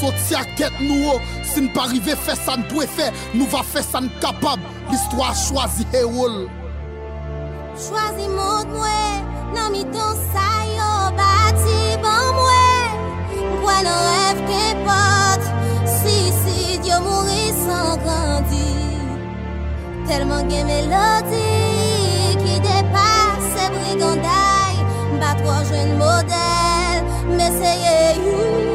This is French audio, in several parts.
soti a ket nou o Si n pa rive fe san dwe fe Nou va fe san kapab. L'histoire chwazi e wol Chwazi mod mwen Nan mi ton sayo Bati ban mwen. Mwen an rev ke pot Suicid yo mouri san grandi. Telman gen melodi Ki depase briganday Mba tro jwen model Meseye yu.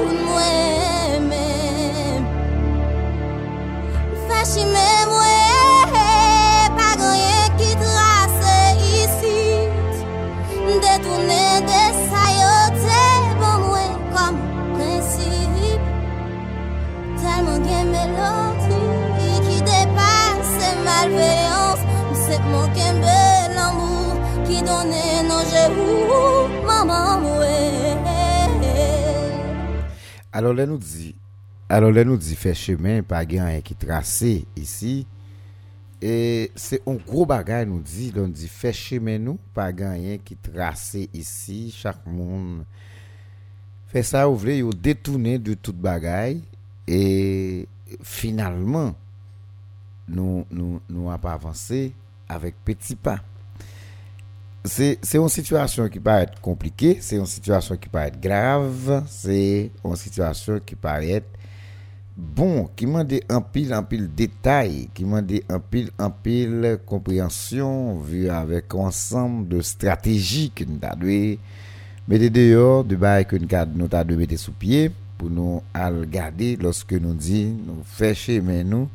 Alors là nous dit, alors là nous dit fait chemin pas rien qui tracé ici. Et c'est un gros bagage nous dit, on dit fait chemin nous pas rien qui tracé ici, chaque monde. Fait ça ou voulez yo détourner de toute bagaille et finalement nous nous nous pas avancé avec petit pas. C'est une situation qui être compliquée, c'est une situation qui être grave, c'est une situation qui être bon, qui m'a dit un pile, un pile détail, qui m'a dit un pile, un pile compréhension, vu avec ensemble de stratégies que nous avons mettre dehors, de bail que nous avons mettre sous pied, pour nous regarder lorsque nous dit, nous fâcher, mais nous,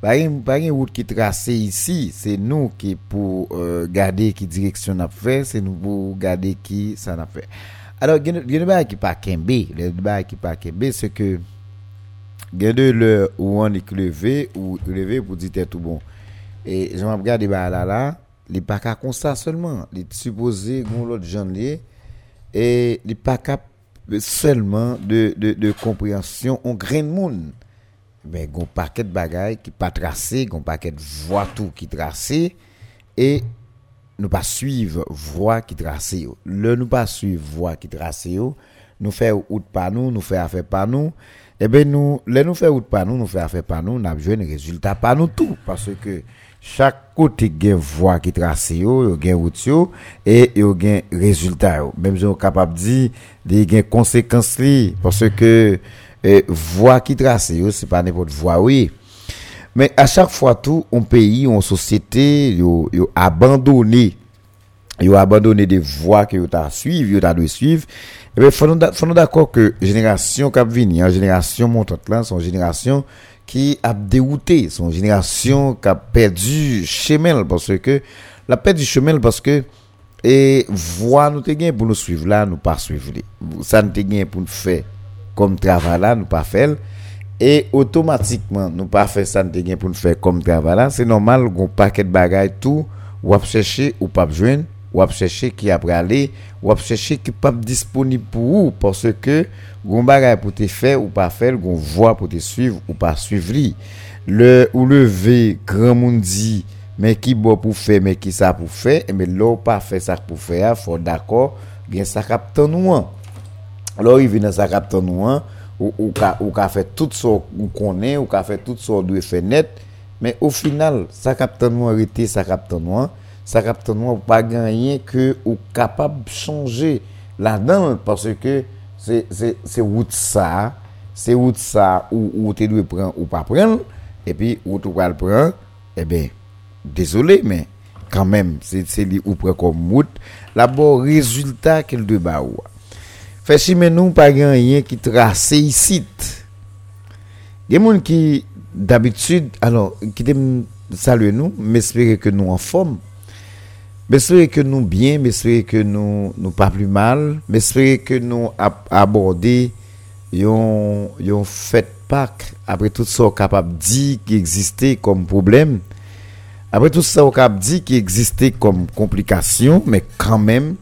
par une route qui tracée ici, c'est nous qui pour euh, garder qui direction n'a fait, c'est nous pour garder qui ça n'a fait. Alors, il y a des qui pas kembe, il y a des qui pas kembe, c'est que gen de le ou on est levé ou levé pour dire tout bon. Et je regarde bah là là, il pas qu'à comme ça seulement, est supposé gon l'autre gens lié et il pas qu'à seulement de, de, de compréhension on grain de monde. Mais gon paquet de bagaille qui pas tracé, gon paquet de voix tout qui tracé et nous pas suivre voie qui tracé yo. Le nous pas suivre voie qui tracé yo, nous faire route pas nous, nous faire affaire pas nous. Eh ben nous, les nous route pas nous, nous faire affaire pas nous, n'a besoin de résultat pas nous tout parce que chaque côté gen voie qui tracé yo, yo gen route yo et yo gen résultat yo. Même si on capable dire des gen conséquences li parce que eh, voie qui tracé yo, c'est pas n'importe voie oui. Mais à chaque fois tout, un pays, une société, yo, yo abandonné, yo abandonné des voies que t'a suivre, yo t'a dû suivre. Et bien, faut nous d'accord que génération qui vini, hein, génération montante là, son génération qui a dérouté, son génération qui a perdu chemin parce que la perdu chemin parce que et voie nous te pour nous suivre là, nous pas suivre. Ça nous te pour nous faire comme travail là, nous pas faire et automatiquement nous pas faire ça nous pour nous faire comme travail là, c'est normal gon paquet de bagages tout ou à chercher ou pas joindre ou chercher qui après aller ou chercher qui pas disponible pour vous parce que gon bagage pour te faire ou pas faire gon voie pour te suivre ou pas suivre li. le ou lever grand monde dit mais qui bon pour faire mais qui ça pour faire mais là pas faire ça pour faire faut d'accord bien ça capte nous alors il vient dans sa capte nous ou ou ka ou ka fait tout ça ou connaît ou ka fait tout ça doit faire net mais au final ça capte nous arrêter ça capte nous sa kap tan wap pa ganyen ke ou kapab chanje la dan, parce ke se wout sa, se wout sa ou te dwe pran ou pa pran, epi wout ou pal pran, e ben, desole, men, kan men, se li ou pran kom wout, la bo rezultat kel dwe ba ou. Fèchi men nou pa ganyen ki trase yisit. Gen moun ki, d'abitud, alon, ki dem salwe nou, mespere ke nou an fom, M'espérer que nous bien, m'espérer que nous nous pas plus mal, m'espérer que nous ab- aborder yon yon fête Pâques après tout ça capable dit qui existait comme problème. Après tout ça capable dit qui existait comme complication, mais quand même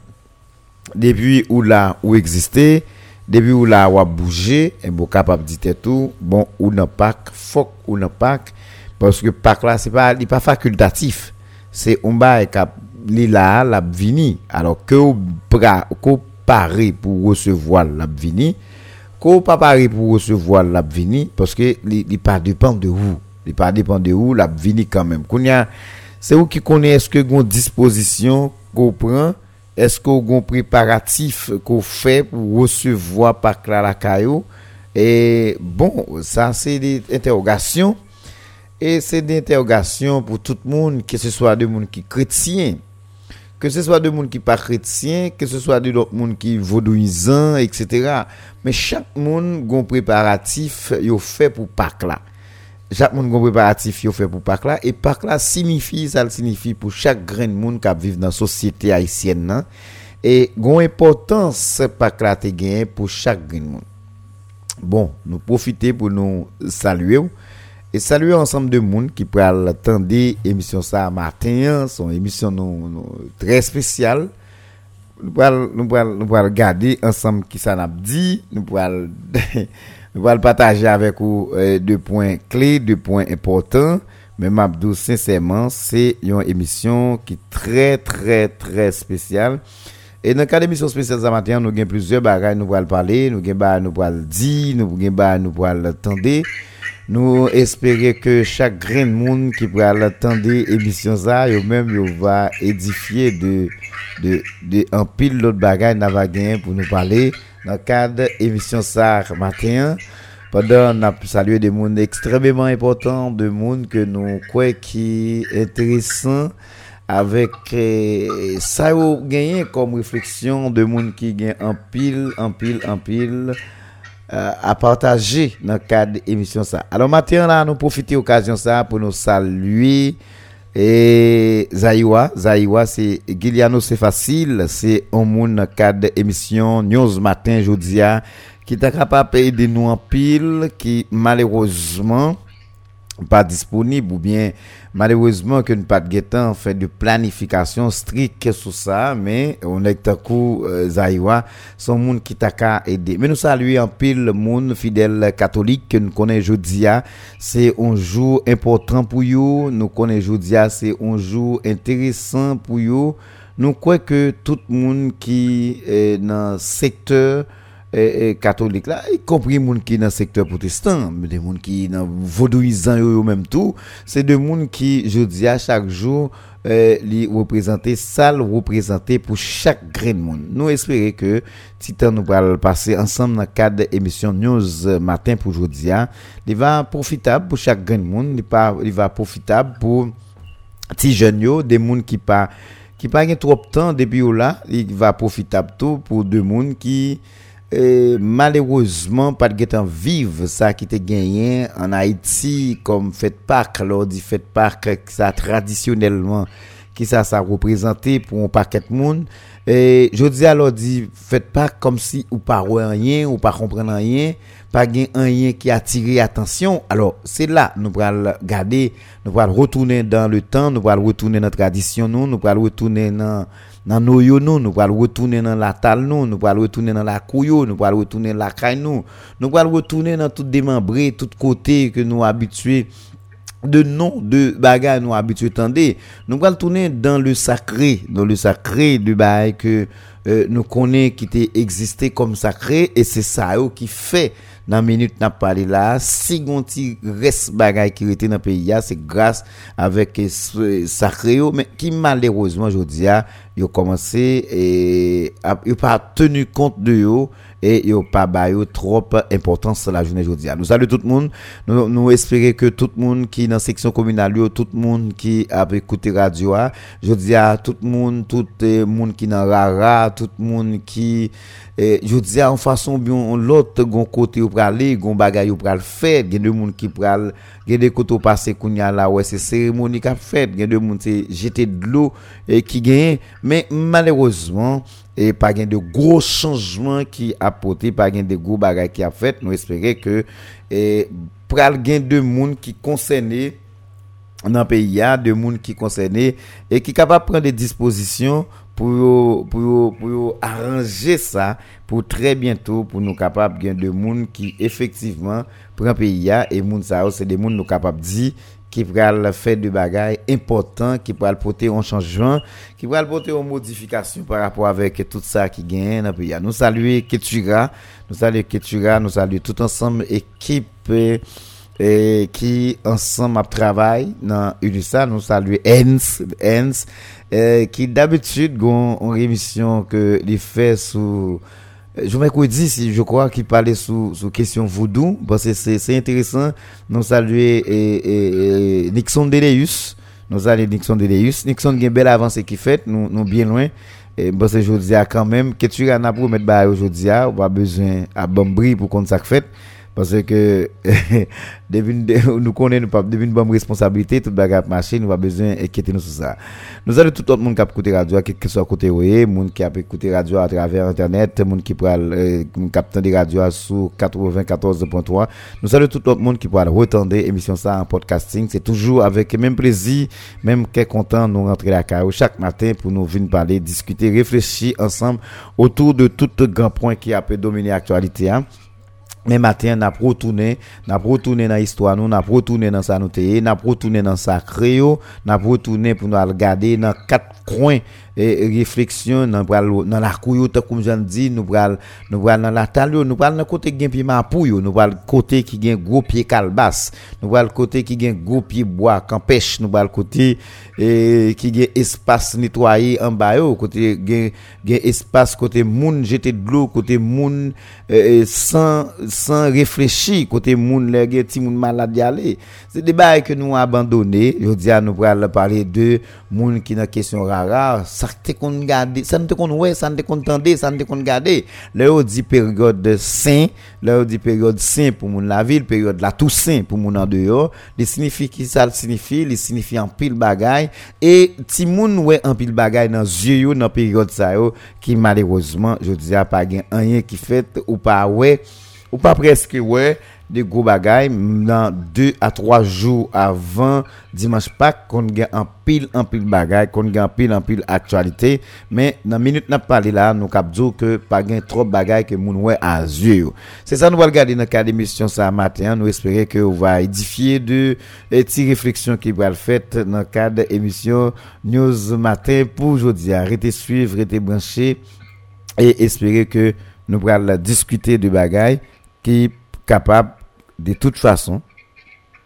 depuis où là où existait, depuis où là a bougé, et bon capable dire tout, bon ou non Pâques, faut ou non Pâques parce que Pâques là c'est pas il pas facultatif. C'est un bail cap li là la vini. Alors que ou bra ko pour recevoir la vini qu'on pas paré pour recevoir la vini parce que il pas dépend de où il pas dépend de où la vini quand même c'est où qui connaît est-ce que une disposition qu'on prend est-ce qu'on un préparatif qu'on fait pour recevoir par la caillou et bon ça c'est des interrogations et c'est des interrogations pour tout le monde que ce soit des monde qui chrétien que ce soit de monde qui pas chrétien, que ce soit de monde qui vaudouisant, etc. Mais chaque monde a un préparatif yo fait pour Pâques là. Chaque monde un préparatif yo fait pour Pâques là et Pâques là signifie ça signifie pour chaque grain de monde qui vit dans la société haïtienne nan, et une importance Pâques là te gain pour chaque grain de monde. Bon, nous profiter pour nous saluer et saluer ensemble de monde qui pourra attendre émission ça matin, son émission très spéciale. Nous pourrons nous regarder ensemble qui ça n'a dit, nous pourrons nous partager avec vous euh, deux points clés, deux points importants. Mais Mabdou, sincèrement, c'est une émission qui est très, très, très spéciale. Et dans le cas d'émission spéciale ce matin, nous avons plusieurs bagages, nous pourrons parler, nous avons nous pourrons dire, nous avons nous pourrons attendre. Nou espere ke chak gren moun ki pral atande emisyon sa, yo menm yo va edifiye de, de, de anpil lot bagay nava gen pou nou pale nan kade emisyon sa matin. Padan nap salye de moun ekstrememan important, de moun ke nou kwe ki enteresan avek eh, sa yo genyen kom refleksyon de moun ki gen anpil, anpil, anpil. euh, à partager dans le cadre de l'émission. Ça. Alors maintenant, là, nous profiter de l'occasion ça pour nous saluer. Et Zaïwa, Zaïwa c'est Guiliano c'est facile, c'est un monde dans le cadre de l'émission News Matin Jodia qui est capable de nous en pile, qui malheureusement pas disponible ou bien malheureusement que nous pas de temps fait de planification stricte sur ça mais on est un coup euh, Zaïwa son monde qui t'a qu'à aider. Mais nous saluons en pile monde fidèle catholique que nous connaissons jodia c'est un jour important pour vous nous connaissons jodia c'est un jour intéressant pour vous nous croyons que tout le monde qui est dans le secteur et, catholique là y compris monde qui dans secteur protestant des monde qui dans vaudouisant yo même tout. C'est des monde qui je à chaque jour euh, li représenter ça représenter pour chaque grain de monde. Nous espérons que titan nous va passer ensemble dans le cadre de l'émission news matin pour aujourd'hui il va profitable pour chaque grain de monde il va profitable pour petits jeunes des monde qui pas qui pas trop de temps depuis là il va profitable tout pour deux monde qui et malheureusement pas de temps vivre ça qui était gagné en Haïti comme fête Pâques lors dit fête Pâques ça traditionnellement qui ça ça représenté pour un paquet de monde. Et je dis alors dit faites pas comme si ou pas rien ou pas comprendre rien pas rien qui attire attention. Alors c'est là nous allons garder nous allons retourner dans le temps nous allons retourner dans la tradition nous nous allons retourner dans dans nos nous nous allons retourner dans la tal nous allons retourner dans la couille nous allons retourner dans la caille nous nous allons retourner dans tout démembré tout côté que nous habitués de nom de bagages nous habitués nous allons tourner dans le sacré dans le sacré du bail que euh, nous connaissons qui était existé comme sacré et c'est ça qui fait dans minute n'a parlé là si gonti reste bagay qui était dans pays c'est grâce avec sacré mais qui malheureusement je dis a commencé et a pas tenu compte de yo et yo pas ba yo trop importance la journée aujourd'hui. Nous saluons tout le monde. Nous, espérons que tout le monde qui est dans section communale, tout le monde qui a écouté radio, à tout le monde, tout le monde qui dans rara, tout le monde qui je dis en façon bien l'autre côté ou bagay ou pral faire, monde qui pral, des côtés passer kounya là ouais c'est cérémonie qu'a fait, monde c'est jeter de l'eau et qui gagne. Mais malheureusement et pas de gros changements qui apporté pas de gros bagages qui a fait. Nous que pral gain de monde qui concerné dans pays de monde qui concerné et qui capable prendre des dispositions pour pour pour arranger ça pour très bientôt pour nous capables de de monde qui effectivement prend pays et monde ça c'est des monde nous capables dire qui va faire des bagailles importants, qui va porter un changement, qui va porter une modification par rapport avec tout ça qui gagne dans le pays. Nous saluons Ketura, nous saluons Ketura, nous saluons tout ensemble équipe et qui ensemble travaille dans UNISA, nous saluons Ens, Ens, qui d'habitude ont une émission que les fait sous je mercredi, si je crois qu'il parlait sous, sous question voodoo, parce que c'est intéressant. Nous saluer et, Nixon Deleus. Nous saluons Nixon Deleus. Nixon a une belle avancée qui fait, nous, nous bien loin. Et parce je dis quand même, que tu as pour mettre aujourd'hui, on va besoin à Bambri pour qu'on ça fait. Parce que nous connaissons pas une bonne responsabilité, toute bagarre marché, nous avons besoin d'inquiéter nous sur ça. Nous avons tout le monde qui a écouté radio, quel que soit côté oui, monde qui a écouté radio à travers internet, monde qui parle euh, capteur des radios sur 94.3. Nous avons tout le monde qui peut retendre émission ça en podcasting, c'est toujours avec même plaisir, même qu'est content nous rentrer la carrière chaque matin pour nous venir parler, discuter, réfléchir ensemble autour de tout grand point qui a pu dominer l'actualité hein. Mais matin, n'a retourné, n'a retourné dans l'histoire, nous, n'a retourné dans sa noté, n'a retourné dans sa créo, n'a retourné pour nous regarder dans quatre coins et réflexion dans dans la couille comme j'en dis nous pral nous pral dans la talio nous pral dans côté qui pied mapouille nous pral côté qui gain gros pied calbas nous pral côté qui gain gros pied bois campèche nous pral côté et qui gain espace nettoyé en bas côté gain gain espace côté moun jeter de l'eau côté moun sans sans réfléchir côté moun les ti moun malade aller Se debay ke nou abandone, yo diya nou pral pale de moun ki nan kesyon rara, sa te kon gade, sa te kon wè, sa te kon tende, sa te kon gade. Le yo di peryode sen, le yo di peryode sen pou moun la vil, peryode la tou sen pou moun an deyo, li signifi ki sa li signifi, li signifi an pil bagay, e ti moun wè an pil bagay nan zye yo nan peryode sa yo, ki malerozman, yo diya pa gen anyen ki fet ou pa wè, ou pa preske wè, de gwo bagay nan 2 a 3 jou avan Dimanche Pak kon gen an pil an pil bagay, kon gen an pil an pil aktualite, men nan minute nap pale la nou kap djou ke pa gen trop bagay ke moun wè a zye yo. Se sa nou wal gade nan ka demisyon sa maten, nou espere ke ou va edifiye de eti refleksyon ki wal fèt nan ka demisyon news maten pou jodi a. Rete suiv, rete branche, e espere ke nou wal diskute de bagay ki kapab de toute façon,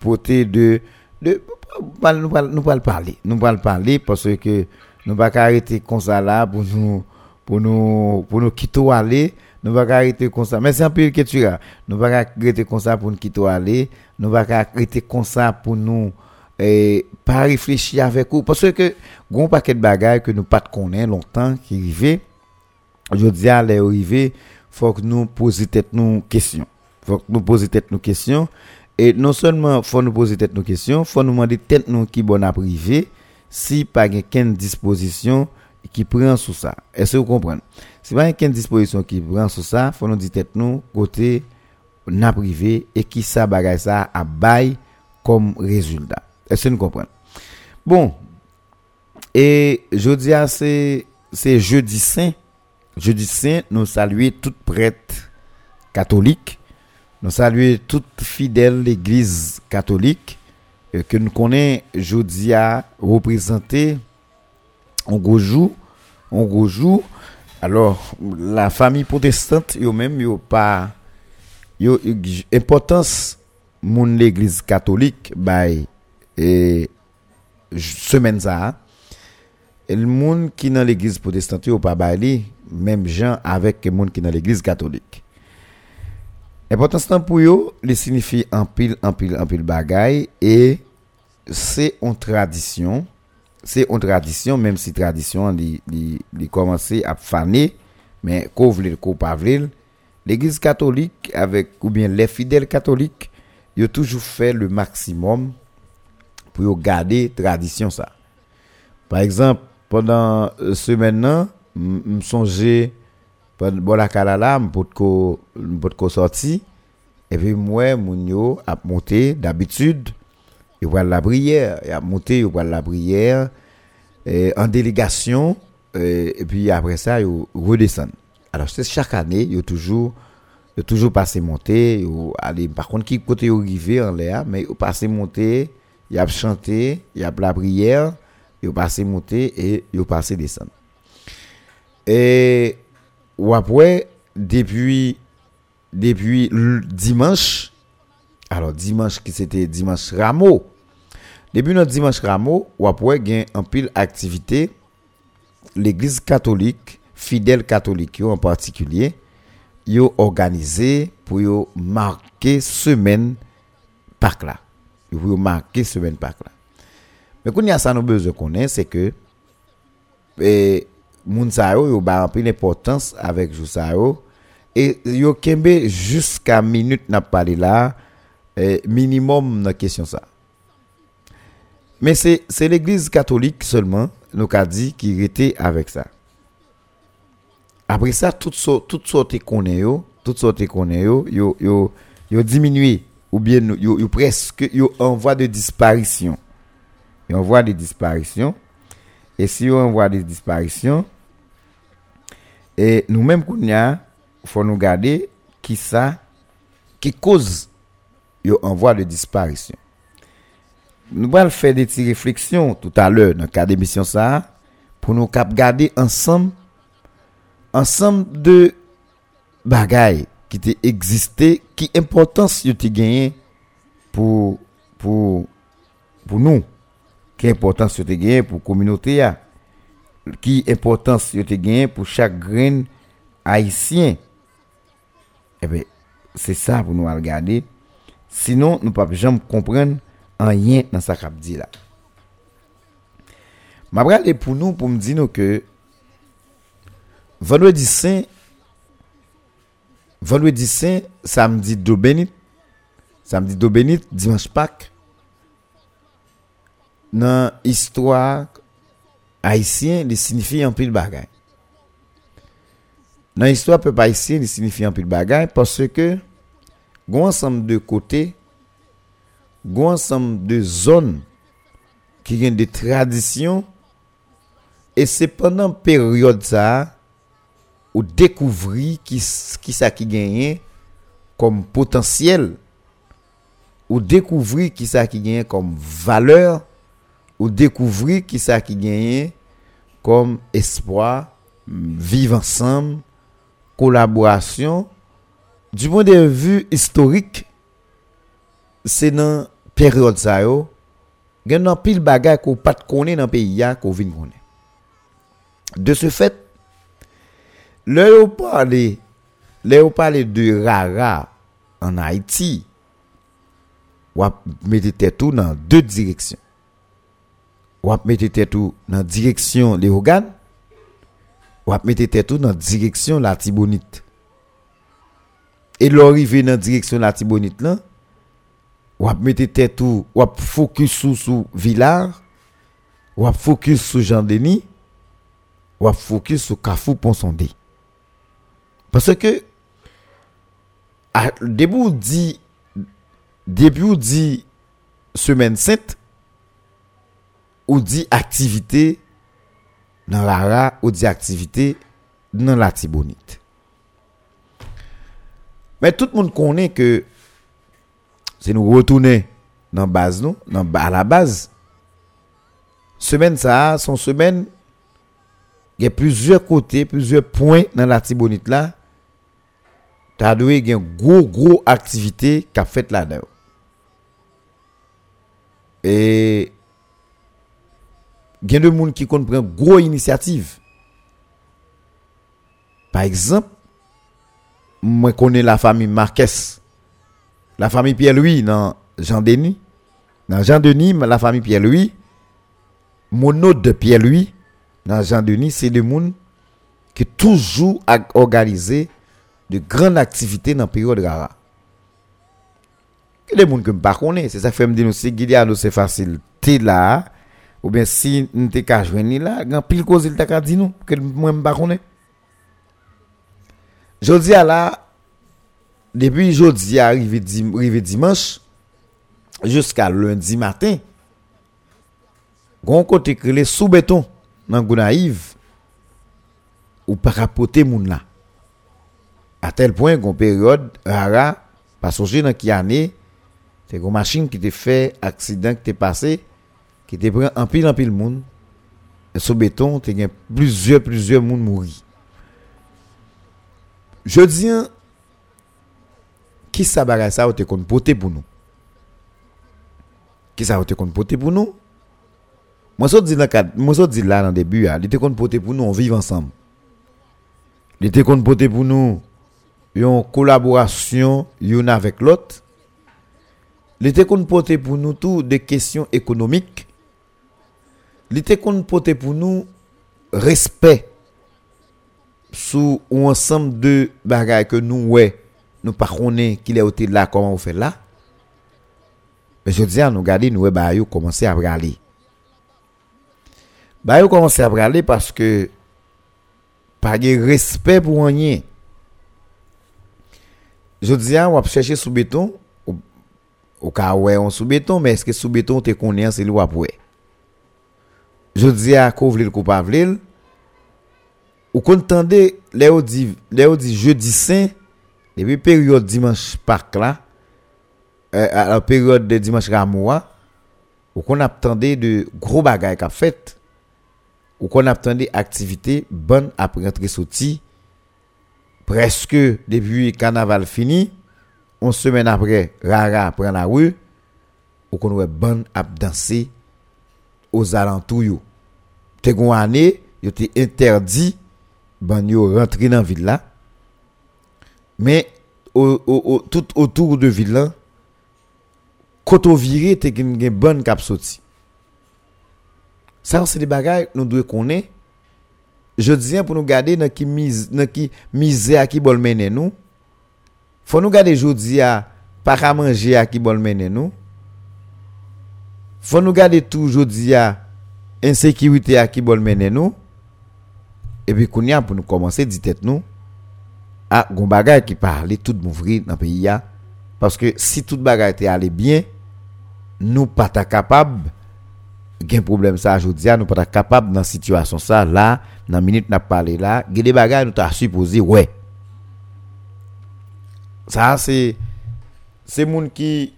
porter de, de, nous allons nous parler, nous allons parler parce que nous pas arrêter comme ça là pour nous, pour nous, pour nous quitter aller, nous pas arrêter comme ça. Mais c'est un peu que tu as, nous pas arrêter comme ça pour nous quitter aller, nous pas arrêter comme ça pour nous, et pas réfléchir avec vous. Parce que grand paquet de bagages que nous pas connaître longtemps qui arrivait je dis à l'arrivée faut que nous poser tête nous questions faut nous poser tête nos questions. Et non seulement faut nous poser tête nos questions faut nous demander tête nous qui bonne à privé si pas aucune disposition qui prend sous ça. Est-ce que vous comprenez? Si pas aucune disposition qui prend sous ça faut nous dire tête nous côté na privé et qui ça bagaille ça à bail comme résultat. Est-ce que vous comprenez? Bon. Et jeudi c'est c'est jeudi saint jeudi saint nous saluer toutes prêtres catholiques nous saluons toute fidèle l'église catholique euh, que nous connaissons aujourd'hui à représenter en gros en. Alors, la famille protestante, même, yo pas, yo, importance, mon l'église catholique, by, et, semaine ça, et le monde qui dans l'église protestante, yo pas même gens avec le monde qui dans l'église catholique. L'importance pour eux, il signifie en pile, en pile, en pile bagaille et c'est une tradition. C'est une tradition, même si tradition, il commencé à faner, mais qu'on voulait, qu'on pas l'église catholique avec, ou bien les fidèles catholiques, ils ont toujours fait le maximum pour garder tradition ça. Par exemple, pendant ce maintenant, je songeais bon la kalala pour ko pour ko sorti et puis moi mon yo a monté d'habitude il voit la prière il a monté il voit la prière en délégation et puis après ça il redescend alors c'est chaque année il toujours il toujours passé monter aller par contre qui côté arrivé en l'air mais il passé monter y a chanté, y a la prière, a passé monter et a passé descendre. Et ou après depuis depuis dimanche alors dimanche qui c'était dimanche Rameau. Depuis notre dimanche Rameau, ou après gain en pile activité l'église catholique, fidèle catholique en particulier, yo organisé pour yo marquer semaine Pâques là. Pour marquer semaine Pâques là. Mais qu'on y a ça nous besoin connaître c'est que et moun sa yo yo ba pile importance avec jou sa yo et yo kembe jusqu'à minute n'a parlé là minimum dans question ça. Mais c'est l'église catholique seulement nous a dit qui était avec ça. Après ça, toutes sortes qu'on est yo, toutes sortes qu'on est yo, yo yo yo diminué ou bien yo, yo presque yo en voie de disparition. Yo en voie de disparition. E si yo an vwa de disparisyon, e nou menm koun ya, fò nou gade ki sa, ki koz yo an vwa de disparisyon. Nou bal fè de ti refleksyon tout alè nan ka demisyon sa, pou nou kap gade ansam, ansam de bagay ki te egziste, ki importans yo te genye pou, pou, pou nou. ki importans yo te genye pou kominote ya, ki importans yo te genye pou chak gren haisyen. Eh Ebe, se sa pou nou al gade, sinon nou pa pe jom kompren an yen nan sa kap di la. Mabrale pou nou pou mdi nou ke, vendredi sen, vendredi sen, samdi do benit, samdi do benit, dimanche pak, nan histwa haisyen li signifi an pil bagay. Nan histwa pep haisyen li signifi an pil bagay parce ke gwen ansam de kote, gwen ansam de zon ki gen de tradisyon e se penan peryode sa ou dekouvri ki, ki sa ki genyen kom potansyel ou dekouvri ki sa ki genyen kom valeur ou découvrir qui ça qui gagne comme espoir, vivre ensemble, collaboration. Du point de vue historique, c'est dans période ça yo, gen nan pile bagay ko pas connaît dans pays ya ko vient connaître. De ce fait, le yo parle, le yo parle de rara en Haïti, ou mettez tout dans deux directions. wap mette tetou nan direksyon le Hogan, wap mette tetou nan direksyon la Tibonit. E lor rive nan direksyon la Tibonit lan, wap mette tetou, wap fokus sou sou Villar, wap fokus sou Jean Denis, wap fokus sou Kafou Ponsonde. Parce que, debou di, debou di semen sent, ou dit activité dans la ra ou dit activité dans la Tibonite mais tout le monde connaît que c'est nous retourner dans base nous, dans à la base. Semaine ça, son semaine il y a plusieurs côtés, plusieurs points dans la Tibonite là. T'as doué une gros gros activité qu'a fait là-dedans. Et gen de moun ki kon pren gro inisiativ. Par eksemp, mwen konen la fami Marques, la fami Pierre-Louis nan Jean-Denis, nan Jean-Denis, la fami Pierre-Louis, monot de Pierre-Louis nan Jean-Denis, se de moun ki toujou ak organize de gran aktivite nan peryode gara. Ke de moun ke mpa konen, se sa fèm di nou se Gileano se fasil te la, Ou bien si nous t'es qu'à là, grand pile cause il t'a qu'à dire nous que moi me pas Je dis à là depuis jeudi arrivé, dimanche jusqu'à lundi matin, gon côté les sous béton dans Gounaïve ou pas capoter moun là. À tel point qu'on période rara pas songer dans qui année C'est une machine qui te fait accident qui t'est passé, qui te prend en pile en pile monde. Et sous béton, tu as plusieurs, plusieurs monde mourir. Je dis, hein, qui ça bagay ça ou te kon pour nous? Qui ça ou te kon pour nous? Moi, ça dit là, dans le début, il te kon pour nous, on vit ensemble. Il te kon pour nous, une collaboration, une avec l'autre. Il qu'on pote pour nous tout des questions économiques. li te kon pote pou nou respect sou ou ansam de bagay ke nou we nou pa konen ki le ote la koman ou fe la. Men se diyan nou gade nou we bayo komanse a brale bayo komanse a brale paske pa ge respect pou anye. Je diyan wap chèche sou beton ou, ou ka we an sou beton men eske sou beton te konen se li wap we. jodi a kou vlil kou pa vlil, ou kontande le ou di, le ou di jeudi sen, epi peryode dimanche pak la, e, a la peryode de dimanche ramwa, ou kon ap tende de gro bagay kap fet, ou kon ap tende aktivite bon ap rentre soti, preske depi kanaval fini, on semen apre rara pren la wou, ou kon wè bon ap dansi, aux alentours yo. Te année, yo interdit ban yo rentrer dans ville là mais tout autour de ville quand viré t'es une bonne cap sorti ça c'est des bagages nous devons connaître. Je dis pour nous garder dans qui mise dans qui misère qui bol mener nous. Faut nous garder jodi à pas à manger à qui bol mener nous faut nous garder tout jodi à insécurité à qui bol mener nous. Et puis qu'on pour nous commencer dit tête nous à gon bagay qui parle tout m'ouvrir dans pays parce que si tout bagay était allé bien nous pas capable un problème ça aujourd'hui nous pas capable dans situation ça là dans minute n'a parlé là il des bagay nous t'a supposé ouais. Ça c'est c'est monde qui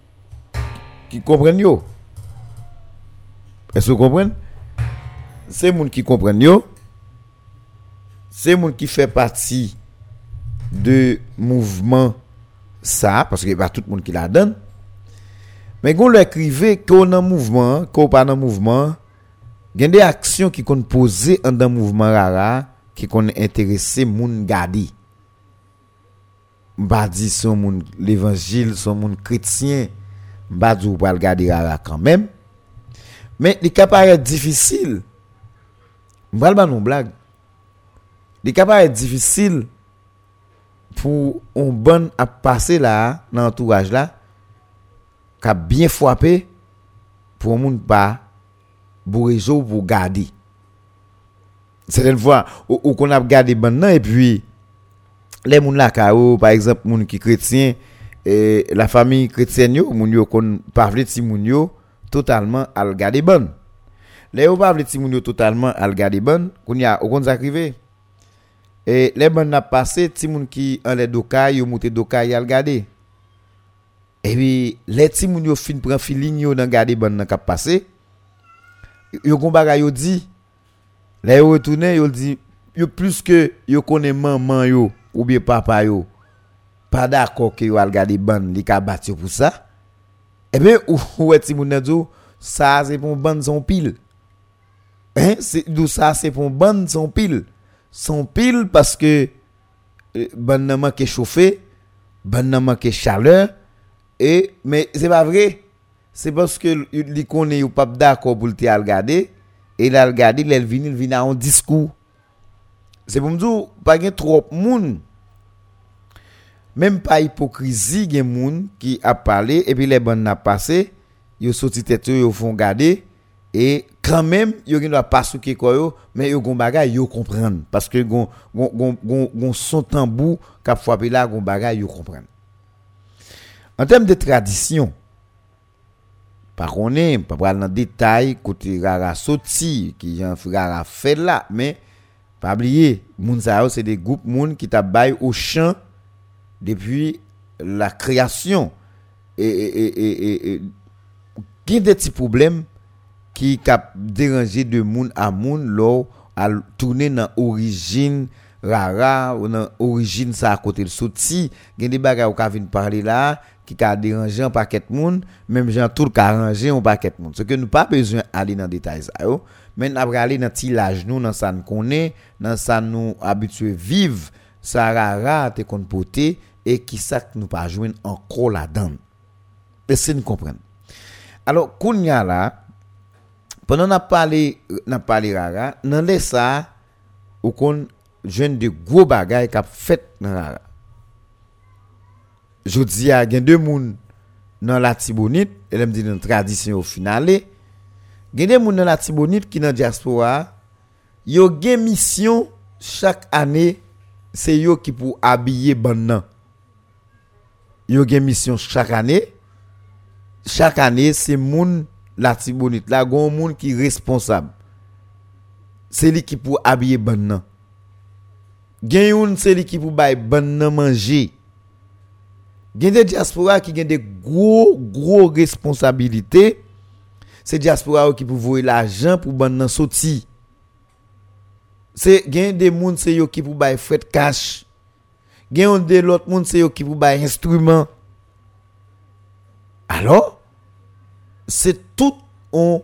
qui comprennent yo est-ce que vous comprenez? C'est monde qui comprennent c'est monde qui fait partie de mouvement ça, parce que pas tout le monde qui la donne. Mais quand on l'écrivait qu'on a un mouvement, qu'on pas mouvement, il y a des actions qui sont posées dans un mouvement rara, qui sont intéressées moun gadi. M'a dit son moun l'évangile, son moun chrétien, m'a dit ou le garder rara quand même. Mais il est difficile. M'a pas non blague. Il est difficile pour un bon à passer là dans l'entourage là qui bien frappé pour un monde pas pour garder une fois ou qu'on a gardé bon et puis les gens là par exemple moun qui chrétien et la famille chrétienne yo moun yo kon yo totalman al gade bon. Le yo pa vle ti moun yo totalman al gade bon, koun ya ou kon zakrive. E le bon na pase, ti moun ki an le dokay, yo mouti dokay al gade. E pi, le ti moun yo fin pran filin yo nan gade bon nan kap pase, yo kon baga yo di, le yo retounen yo di, yo plus ke yo konen maman yo, ou bien papa yo, pa da akor ke yo al gade bon li ka bat yo pou sa, Eh Ebe, ou wè ti moun nan djou, sa se pon ban son pil. Hein? Dou sa se pon ban son pil. Son pil paske euh, ban nan manke choufe, ban nan manke chaleur, e, men se pa vre, se paske li konen yo pap da ko pou lte al gade, e la al gade, lel vini, l vina an diskou. Se pou mdou, pa gen trop moun, même pas hypocrisie gen moun qui a parlé et puis les bonnes n'a passé, yo sorti tête yo font garder et quand même yo ne doit pas souke koyo mais yo gon bagay yo comprendre. Parce que gon son tambour qu'a frappé là gon bagay yo comprendre. En termes de tradition par contre pas parler dans détail côté rara sorti qui Jean frère fait là mais pas oublier sa c'est des groupes moun qui t'a au champ depuis la création et et et qui des petits problèmes qui cap déranger de moun à moun là à tourner dans origine rara ou dans origine ça à côté le sorti. Gen des bagages ka vinn parler là qui ka déranger un paquet de monde même gens tout ka arranger un paquet de monde ce que nous pas besoin aller dans détail ça yo mais n'a aller dans tilage nous dans ça nous connaît dans ça nous habitué vivre Sarara te kon pote e ki sak nou pa jwen anko la dan. Ese nou kompren. Alo, koun ya la, penon na pale, na pale rara, nan le sa, ou kon jwen de gwo bagay kap fet nan rara. Jodi ya gen de moun nan la tibonit, elem di nan tradisyon ou finale, gen de moun nan la tibonit ki nan diaspora, yo gen misyon chak ane c'est yo qui pour habiller ban nan. Yo gen mission chaque année. Chaque année c'est moun la Tibonite là gon moun qui responsable. C'est lui qui pour habiller ban nan. Gen yon c'est lui qui pour bay ban nan manger. Gen des diaspora qui gen des gros gros responsabilités. C'est diaspora qui pour voyer l'argent pour ban nan sorti c'est gen des moun c'est yo qui pour bay fret cash gen de l'autre moun c'est yo qui pour bay instrument. Alors c'est tout un,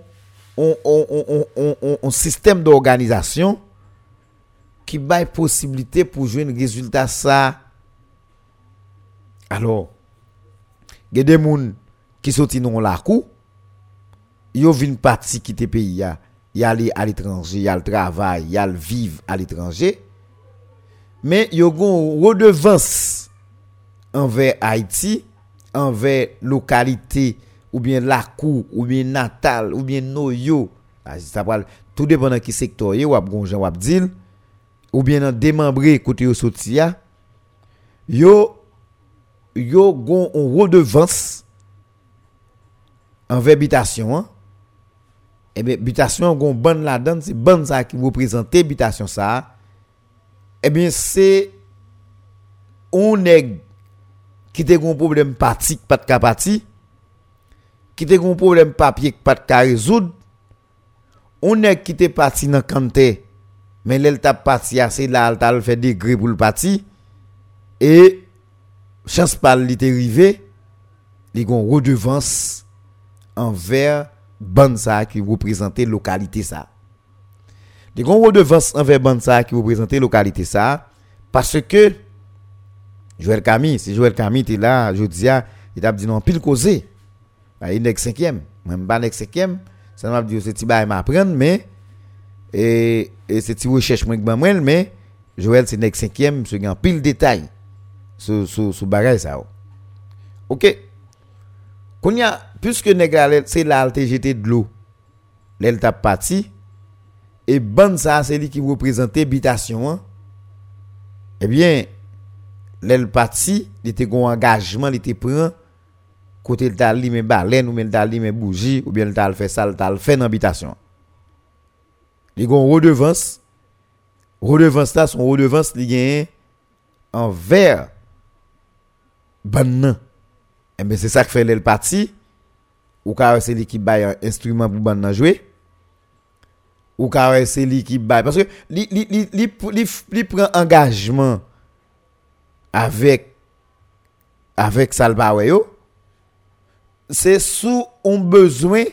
un système d'organisation qui bail possibilité pour jouer un résultat ça alors il y a des gens qui sont dans la cour yo vinn parti quitter pays ya y aller à l'étranger y a le travail y a le vivre à l'étranger. Mais yo gon redevance envers Haïti envers localité ou bien la cour ou bien natal ou bien noyo. Parle tout dépendant qui secteur gon Jean ou ou bien dans démembré côté yo sorti ya. Yo yo gon on redevance envers habitation hein? Ebe, bitasyon goun ban la dan, se ban sa ki wou prezante bitasyon sa, ebe se, ou neg ki te goun problem patik pat ka pati, ki te goun problem papye pat ka rezoud, ou neg ki te pati nan kante, men lel tap pati ase la al tal fe de gri pou l pati, e chans pal li te rive, li goun redevans anver bande ça qui représente localité ça. Li gon redevance envers bande ça qui représente localité ça parce que Joël Camille si Joël Camille était là je dis il t'a dit non pile causé. Bah, il est cinquième. Même pas nek cinquième. Ça m'a dit c'est ti bail m'apprendre mais et, et c'est ti recherche moi mais Joël c'est nek cinquième ce gagne pile détail sur sur sur bagage ça OK Qu'on y a, puisque Negralel, c'est là, elle jeté de l'eau. Elle t'a parti. Et Ban ça, c'est lui qui représente l'habitation. Eh bien, elle parti, il était un engagement, il était prêt. Côté le tal li men baleine ou men tal li men bougie ou bien le tal fait ça le tal fait dans habitation. Li gon redevance. Redevance là son redevance li gagne envers ban nan. eh ben c'est ça qui fait le parti ou car c'est lui qui baille un instrument pour bande jouer. Ou car c'est lui qui baille. Parce que lui lui lui lui, lui prend engagement avec avec Salbawayo c'est sous un besoin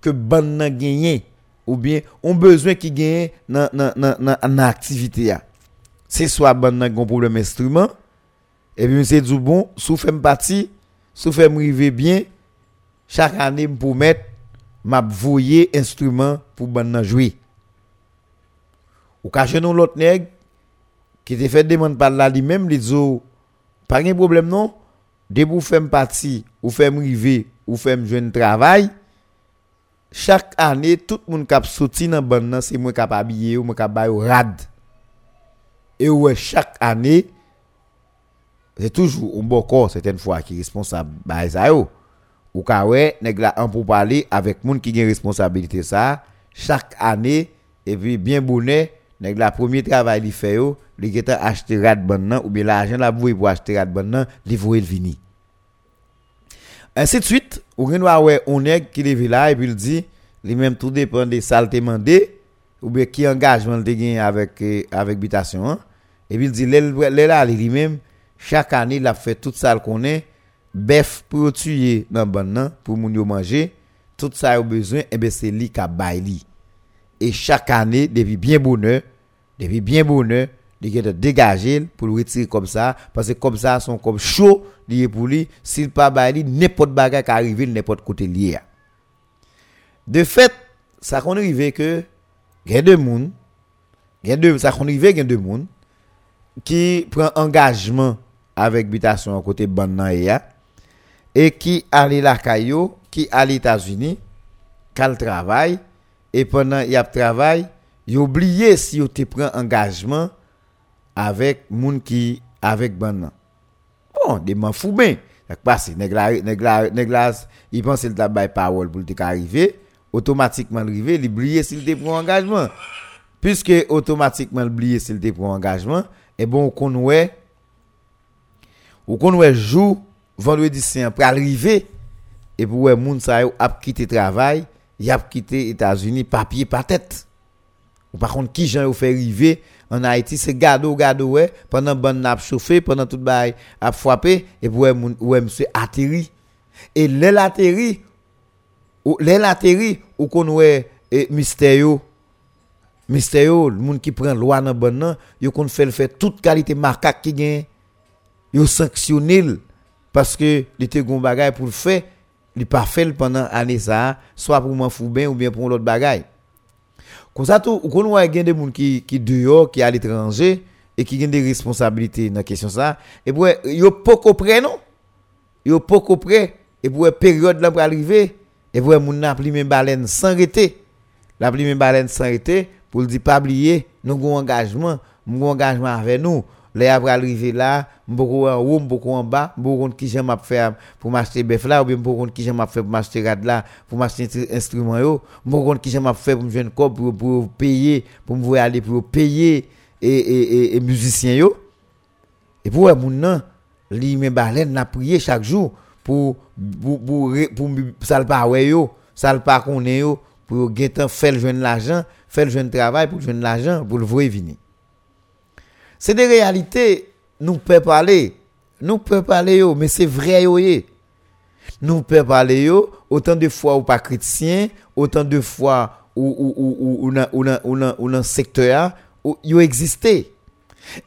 que bande n'a gagné. Ou bien un besoin qui gagne dans dans dans dans activité c'est soit bande n'a un problème instrument. Eh Et puis c'est du bon sous fait partie sou fè m'rive bien, chak anè m pou mèt, m ap voye instrument pou ban nan jwi. Ou kache nou lot neg, ki te fè deman par la li mèm, li dzo, pa gen problem non, debou fèm pati, ou fèm rive, ou fèm jwen travay, chak anè, tout moun kap soti nan ban nan, se mwen kap abye ou mwen kap bayo rad. E ouwe chak anè, c'est toujours un bon corps certaines fois qui est responsable bah ça ou ka ouais nèg pour parler avec monde qui a responsabilité ça chaque année et puis bien bonnet nèg la premier travail li fait yo li geta acheter rad ban ou bien l'argent la voué pour acheter rad ban li voué le vini Ainsi de suite, ou gen ouais on nèg qui levé là et puis il dit lui même tout dépend des saletés mandé ou bien qui engagement il gagné avec eh, avec hein. et puis il dit là là lui même chaque année il a fait tout ça qu'on est. Bœuf pour tuer dans ban pour moun manger. Tout ça a besoin et ben c'est lui qui a baili et chaque année depuis bien bonheur depuis bien bonheur il de dégager pour le retirer comme ça parce que comme ça sont comme chaud lié pour lui. S'il pas bail n'importe bagarre qui arrive n'importe côté lié. De fait ça qu'on arrive que il de monde il de ça qu'on arrive il de monde qui prend engagement avec habitation à côté bannan et qui allait la caillou qui allait États-Unis qui travail. Et pendant il a travail il oublié si il te prend engagement avec moun qui avec ban bon des man fou la nèg la il pense il t'a bail parole pour te arriver automatiquement arriver il oublier s'il te prend engagement. Puisque automatiquement oublier s'il te prend engagement et bon qu'on ouais ou qu'on ouais jour vendredi saint pour arriver et pour ouais moun ça a quitté travail il a quitté États-Unis papier pas tête ou par contre qui j'en fait arriver en Haïti, c'est gado, gado, ouais, pendant bon n'a chauffé, pendant tout bail a frappé, et puis ouais, ouais, monsieur atterri. Et l'elle atterri, ou l'elle atterri, ou qu'on ouais, mystère mystère le monde qui prend loi dans bon nan, yo qu'on fait le fait toute qualité macaque qui gagne, yo sanctionné parce que il était gon bagay pour le faire, il pas fait pendant année ça, soit pour m'en fou bien ou bien pour l'autre bagay. Comme ça, tout, qu'on voit des gens qui, qui dehors, qui à l'étranger, et qui ont des responsabilités dans la question ça, et ils sont pas? Ils sont pas prêts. Et puis, période là pour arriver, et puis, moun n'a plus même baleine sans arrêter. La plus même baleine sans arrêter, pour le dire pas oublier, nous avons engagement, nous avons engagement avec nous. Les après arriver là, beaucoup en haut, beaucoup en bas, beaucoup qui j'aime faire pour m'acheter bœuf là, ou bien beaucoup qui j'aime pour m'acheter rad là, pour m'acheter instrument yo, beaucoup pour me faire corps pour, payer, pour aller pour payer et et et, musiciens yo. Et pour moun nan, li men n'a chaque jour pour pour pour pour, ça le pas ouais yo, ça le yo pour faire le l'argent, faire le travail pour joindre l'argent pour le. C'est des réalités, nous pouvons parler. Nous pouvons parler, yo, mais c'est vrai. Yo, yo. Nous pouvons parler yo, autant de fois ou pas chrétien, autant de fois ou, ou, ou, ou, ou, ou, ou, ou secteur, ou, yo existé.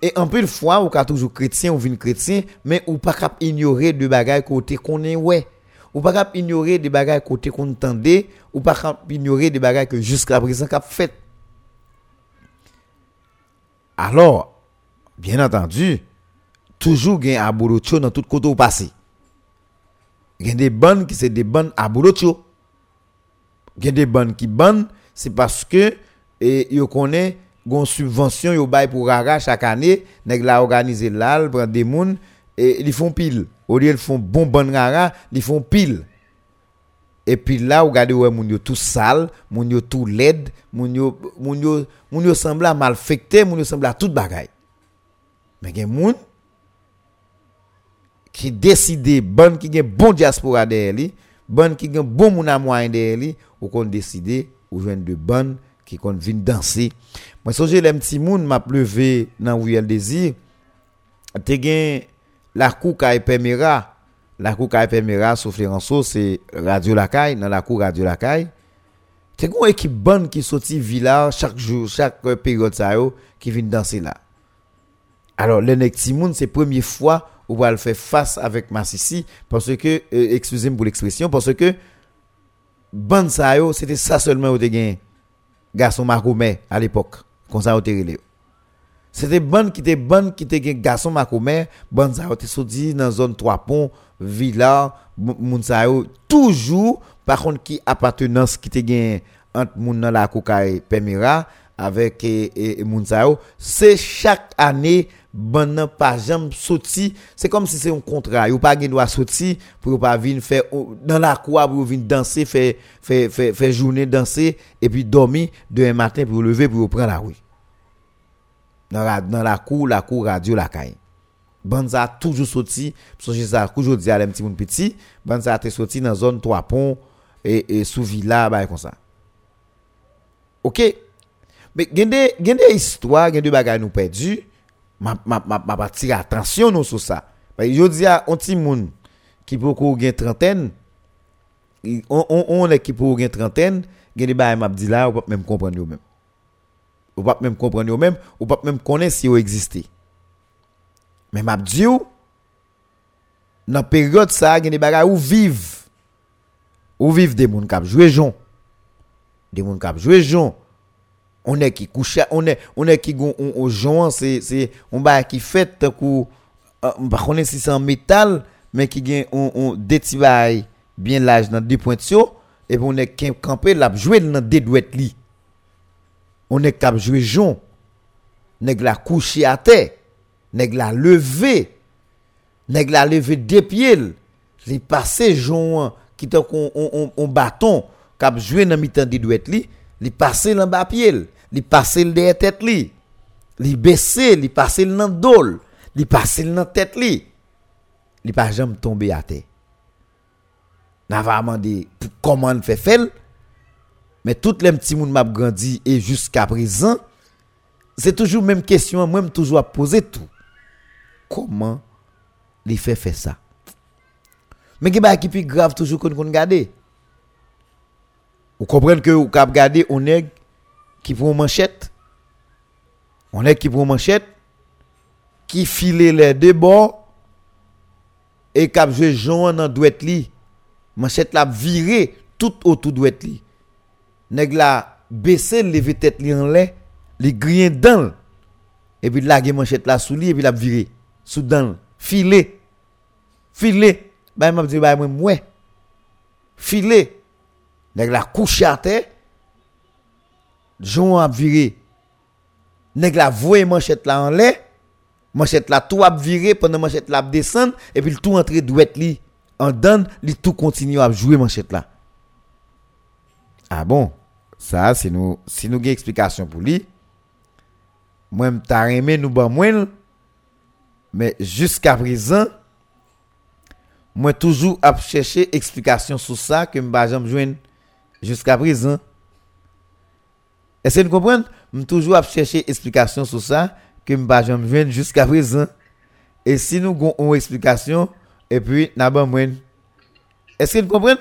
Et en plus, de fois, ou ka toujours chrétien, ou vin chrétien, mais ou pas cap ignorer de bagaille côté qu'on est, ouais. Ou pas cap ignorer des bagailles côté qu'on entendait, ou pas cap ignorer des bagailles que jusqu'à présent cap fait. Alors, bien entendu, toujours gain aborocho dans tout côté au passé. A des bonnes qui c'est des bonnes aborocho. Il y a des bonnes qui bonnes, c'est parce que et yo connaît gon subvention yo bail pour rara chaque année, nèg la organiser là, prend des moun et ils font pile. Au lieu ils font bon bon rara, ils font pile. Et puis là, vous regardez, ouais, moun yo tout sale, moun yo tout laid, moun yo, moun yo, moun yo semble mal fecté, moun yo semble tout bagaille. Men gen moun ki deside ban ki gen bon diaspora de li, ban ki gen bon moun amwayen de li, ou kon deside ou jwen de ban ki kon vin dansi. Mwen soje lem ti moun map leve nan ou yel dezi, te gen lakou ka epemera, lakou ka epemera sou fleranso se radio lakay, nan lakou radio lakay, te gen ekip ban ki soti vila chak jou, chak peryode sa yo ki vin dansi la. Alors, le Timoun, c'est la première fois où va le faire face avec Massissi, parce que, euh, excusez-moi pour l'expression, parce que, ban c'était ça seulement où gagné. Garçon Macoumé à l'époque, comme ça, C'était ban qui était ban qui était garçon Macoumé, ban ça était sorti dans zone 3 ponts, villa, moun toujours, par contre, qui appartenance qui était gagné entre moun dans la Koukaï Pemira, avec et, c'est chaque année ban nan pa jam soti, se kom si se yon kontra, yo pa gen do a soti, pou yo pa vin fè, nan la kwa pou yo vin danse, fè, fè, fè, fè jounen danse, epi domi, dewen matin pou yo leve, pou yo pran la wè. Nan, nan la kou, la kou radyo la kayen. Ban za toujou soti, pou sonje za koujou di alem ti moun piti, ban za te soti nan zon 3 pon, e, e sou villa, ba e kon sa. Ok? Be, gen de, gen de histwa, gen de bagay nou pedu, m'a m'a m'a m'a tirer attention nous sur ça je dis à un petit moun qui peut qu'on gagne trentaine on on on est qui peut gagne trentaine a des bagages m'a dit là ou pas même comprendre eux même ou pas même comprendre eux même ou pas même connaître si eux existent mais m'a dit dans période ça a des bagages où vivent où vivent des moun qui jouer jon. Des moun qui jouer jon on est qui couche on est on est qui on, on, on c'est c'est on ba qui fait coup euh, pas connaît si c'est en métal mais qui gagne on, on des bien large dans deux points et on est qui camper la jouer dans des douettes li. On est cap jouer jon nèg la coucher à terre. Nèg la lever nèg la lever des pieds. Li passer jon qui tant on, on, on bâton cap jouer dans mi-temps des douettes li li passer dans bas pied li passe le derrière tête li. Li baisser li passe le dans dol. Li passe le dans tête li li pas jamais à terre n'a va demander comment fait faire mais toutes les petits moun m'a grandi et jusqu'à présent c'est toujours même question moi toujours à poser tout comment les fait faire ça mais qui est plus grave toujours qu'on regarde vous comprenez que vous cap garder on est qui prend manchette. On est qui prend manchette, qui file les deux bords et qui joué Jean dans douette li. Manchette la viré tout autour douette li. Nèg la baissé lever tête li en l'air, li grien dans et puis la manchette la sous li et puis la viré sous dans filé. Filé. Bah m'a dit bah moi ouais filé. Nèg la couché à terre Jean a viré. Nèg la voye manchette là en l'air. Manchette là tout a viré pendant manchette là descend et puis tout entre douette li en donne, li tout continue à jouer manchette là. Ah bon, ça c'est nous si nous avons explication pour lui. Moi m'ta aimé nous ban moins mais jusqu'à présent moi toujours à chercher explication sur ça que m'ba jamais joindre jusqu'à présent. Est-ce que vous comprenez? Je toujours à chercher explication sur ça que je ne jamais jusqu'à présent. Et si nous avons une explication, et puis nous avons Est-ce que vous comprenez?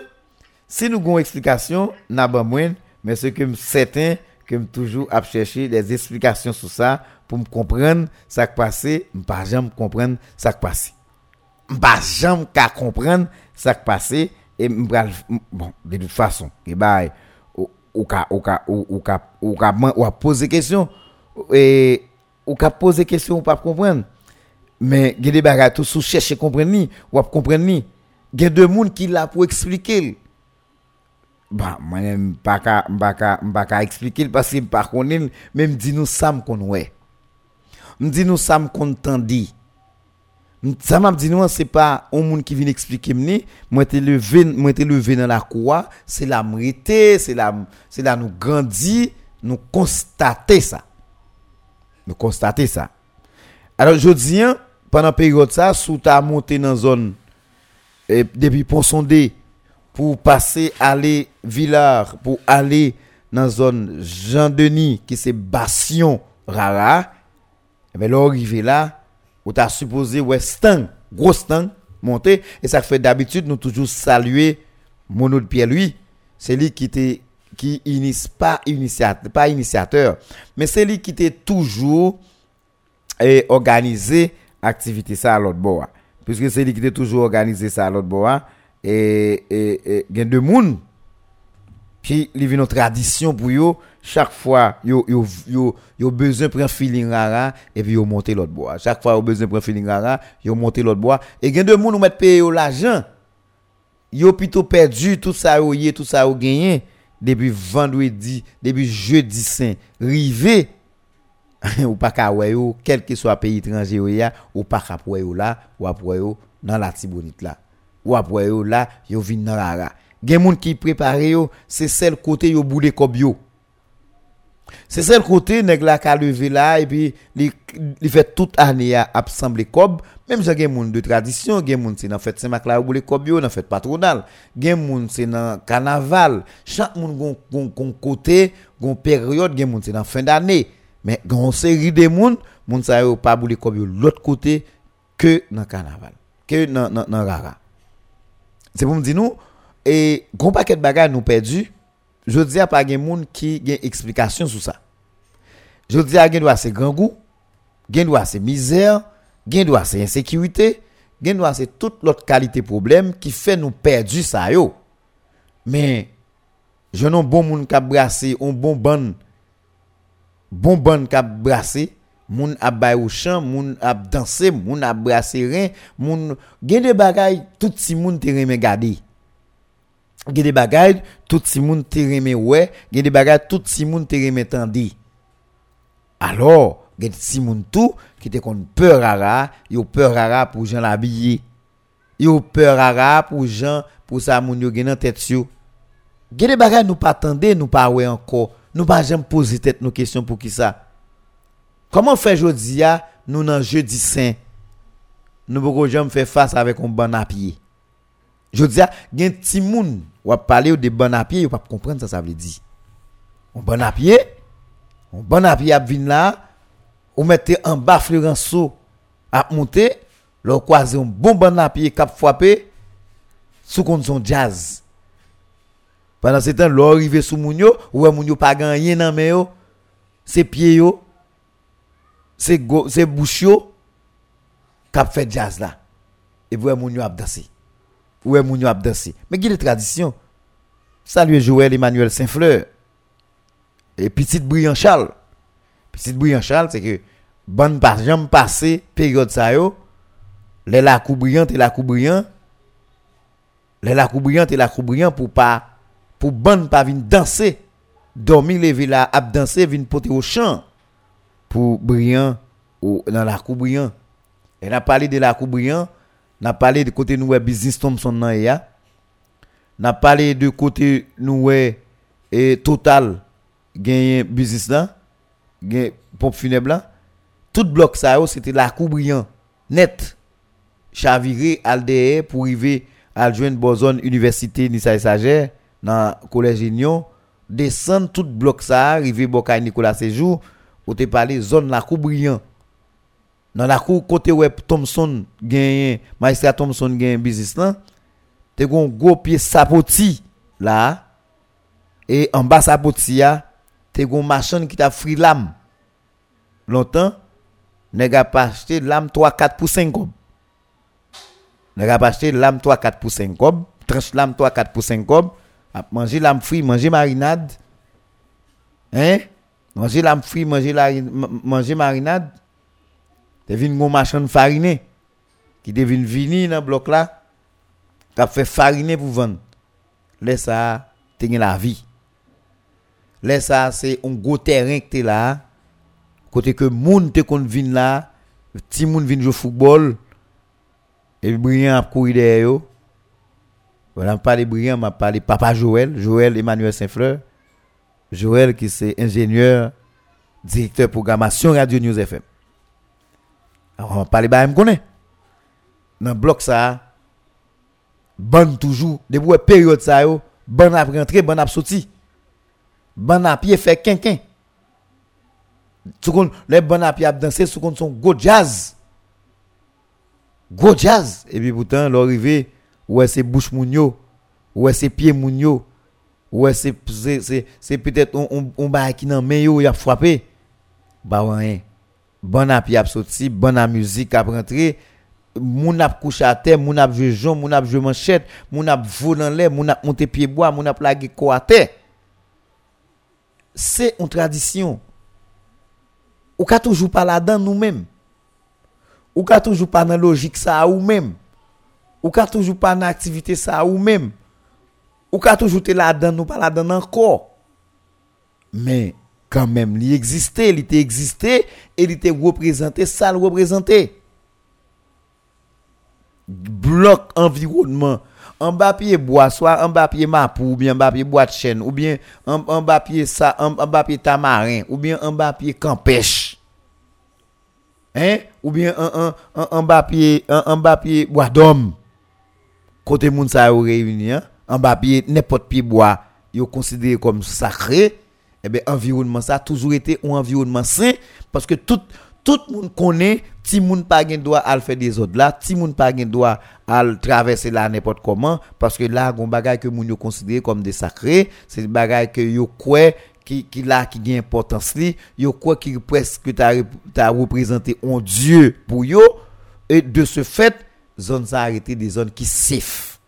Si nous avons une explication, nous avons mais ce que je certain que je toujours à chercher des explications sur ça pour me comprendre ce qui passe, je ne pas jamais comprendre ce qui passe. Je ne jamais comprendre ce qui passe et bon de toute façon, et bye ou ka ou ka ou ka ou ka ou poser question. Et ou ka poser question ou pas comprendre. Mais il y a des bagages tout sous chercher comprendre ni ou comprendre ni. Il y a deux monde qui là pour expliquer bah moi même pas ka pas ka pas ka expliquer parce que par contre même dit nous ça qu'on ouais me dit nous ça qu'on dit ça m'a dit non c'est pas un monde qui vient expliquer moi moi t'ai levé dans la cour c'est la mérité c'est la c'est là nous grandi nous constater ça nous constater ça alors je dis pendant période ça sous ta monté dans zone et depuis Ponsondé pour passer aller Villard pour aller dans zone Jean-Denis qui c'est Bastion Rara bien là là ou t'as supposé ouais stang, gros stang monter et ça fait d'habitude nous toujours saluer Mono de Pierre lui, c'est lui qui était qui pas initiateur pas initiateur mais c'est lui qui était toujours et organisé activité ça à l'autre bord puisque c'est lui qui était toujours organisé ça à l'autre bord et et et gain de monde qui li une tradition pour yo chaque fois yo yo yo yo besoin prendre feeling rara et puis yo monter l'autre bois. Chaque fois yo besoin prendre feeling rara yo monter l'autre bois. Et gain de monde ou mettre payer l'argent. Yo plutôt perdu tout ça yo yé tout ça yo gagné. Depuis vendredi depuis jeudi saint rivé. Ou pas ka yo quel que soit pays étranger yo ya ou pas ka yo là ou après yo dans la tibonite là. Ou après yo là yo vinn dans rara. Gen moun qui prépare yo c'est celle côté yo boule kob yo C'est ça le côté, nèg la ka levé là, et puis, il, fait toute année à assembler cob. Même si gen moun de tradition, gen moun c'est dans fête Saint-Marc là où les cob yo, dans fête patronale. Gen moun c'est dans carnaval. Chaque moun gon, gon, côté, gon période, gen moun c'est dans fin d'année. Mais gon série de moun, moun sa yo pas boule cob yo l'autre côté que dans carnaval, que dans, dans, rara. C'est pour me dire nous, et gon paquet de bagages nous perdu. Je dis à pas gen moun qui gen explication sur ça. Je dis à gen doit c'est grand goût, gen doit c'est misère, gen doit c'est insécurité, gen doit c'est toute l'autre qualité problème qui fait nous perdre ça yo. Mais je n'ai bon moun qui brassé, un bon ban bon ban qui brassé, moun a bay ou chan, moun a danser, moun a brasser rien, moun gen de bagay tout si moun te remen gade. gen de bagay tout si moun te reme wè, gen de bagay tout si moun te reme tandi. Alors, gen si moun tou ki te kon peur rara, yo peur rara pou jan la biye. Yo peur rara pou jan pou sa moun yo gen nan tèt yo. Gen de bagay nou pa tende, nou pa wè anko, nou pa jan pose tèt nou kesyon pou ki sa. Koman fè jodi ya, nou nan jeudi saint, nou pou ko jan fè fase avèk on ban apye. Jodi ya, gen ti moun ou parler de bon à pied, ou pas comprendre ça ça veut dire. Un bon à pied, un bon à pied a vinn là, ou mettez en bas Florenceau à monter, le croiser un bon bon à pied cap frapper sous condition jazz. Pendant ce temps, l'on arrive sous moun yo, ou moun yo pas gagné men yo, c'est pied yo, c'est bouche yo, k'ap fait jazz là. Et vous moun yo ap danser. Ou moun yo ap danser. Mais qui de tradition? Salut Joël Emmanuel Saint-Fleur. Et petite Brian Charles. Petite Brian Charles, c'est que bonne pas jamais passé période ça yo. Les la cou brillante et la cou brillant. Les la cou brillante et la cou brillant pour pas pour bonne pas venir danser. Dormir lever là, ap danser, venir porter au champ pour brillant ou dans la cou brillant. Et n'a parlé de la cou brillant, n'a parlé de côté nous business Thompson nan ya. N'a parlé de côté nous et total gagné business là, gagné pompe funèbre là. Tout bloc ça yo, c'était la cou brillant net. Chaviré al derrière pour arriver à joindre Bozone Université Nissa Sager dans collège Union descendre tout bloc ça arriver Bokay Nicolas Séjour ou te parler zone la cou brillant Nan la kou kote wè Thompson genyen, maestra Thompson genyen bizis lan, te kon go pie sapoti la, e an ba sapoti ya, te kon machan ki ta fri lam. Lontan, nega pa achete lam 3-4 pou 5 kob. Nega pa achete lam 3-4 pou 5 kob, tranche lam 3-4 pou 5 kob, ap manje lam fri, manje marinade, hein? manje lam fri, manje, la, manje marinade, te vin machin fariné qui devine vini dans bloc là qui fait fariner pour vendre. Laisse ça te la vie laisse ça c'est un gros terrain que t'es là côté que moun te kon vin là ti moun vin jouer football et brillant a courir derrière yo. Voilà pas les brillants m'a parlé papa Joël Joël Emmanuel Saint-Fleur. Joël qui c'est ingénieur directeur programmation Radio News FM On parle pas me connaît. Dans bloc ça bonne toujours depuis période ça yo, bonne ap rentrer, bonne ap sortir. Bonne ap pied fait quinquin. Soukon, le bon api ap danser, soukon son go jazz. Go jazz. Et puis pourtant, l'arrivée, ouais, c'est bouche mounio, ouais, c'est pied mounio, ouais, c'est peut-être on, on, on qui nan main yo, y a frappé. Bah, rien. Bon api ap sorti, bon a musique ap rentré, moun ap couché à terre, moun ap joué jon, moun ap joué manchette, moun ap volé l'air, moun ap monté pied bois, moun ap lagué quoi à terre. C'est une tradition. Ou ka toujours pas là-dedans nous-mêmes. Ou ka toujours pas dans logique ça ou même. Ou ka toujours pas dans activité ça ou même. Ou ka toujours te là-dedans nous pas là-dedans encore. Mais quand même, il existait, il était existé, et il était représenté, ça le représentait. Bloc environnement, en bas pied bois, soit en bas pied mapou, ou bien en bas pied bois de chêne, ou bien en, bas pied ça, en, tamarin, ou bien en bas pied campèche. Hein? Ou bien en, en, bas pied, bois d'homme. Côté moun yo réuni, hein? en bas pied, n'importe pied bois, yo considéré comme sacré. Eh bien, environnement ça a toujours été un environnement sain parce que tout tout le monde connaît ti moun pas gen droit à faire des autres là ti moun pas gen droit à traverser là n'importe comment parce que là gon bagay que moun yo considéré comme des sacrés c'est des bagay que yo quoi qui qui là qui gagne importance li yo quoi qui presque t'a représenté un dieu pour yo et de ce fait zone ça arrêté des zones qui safe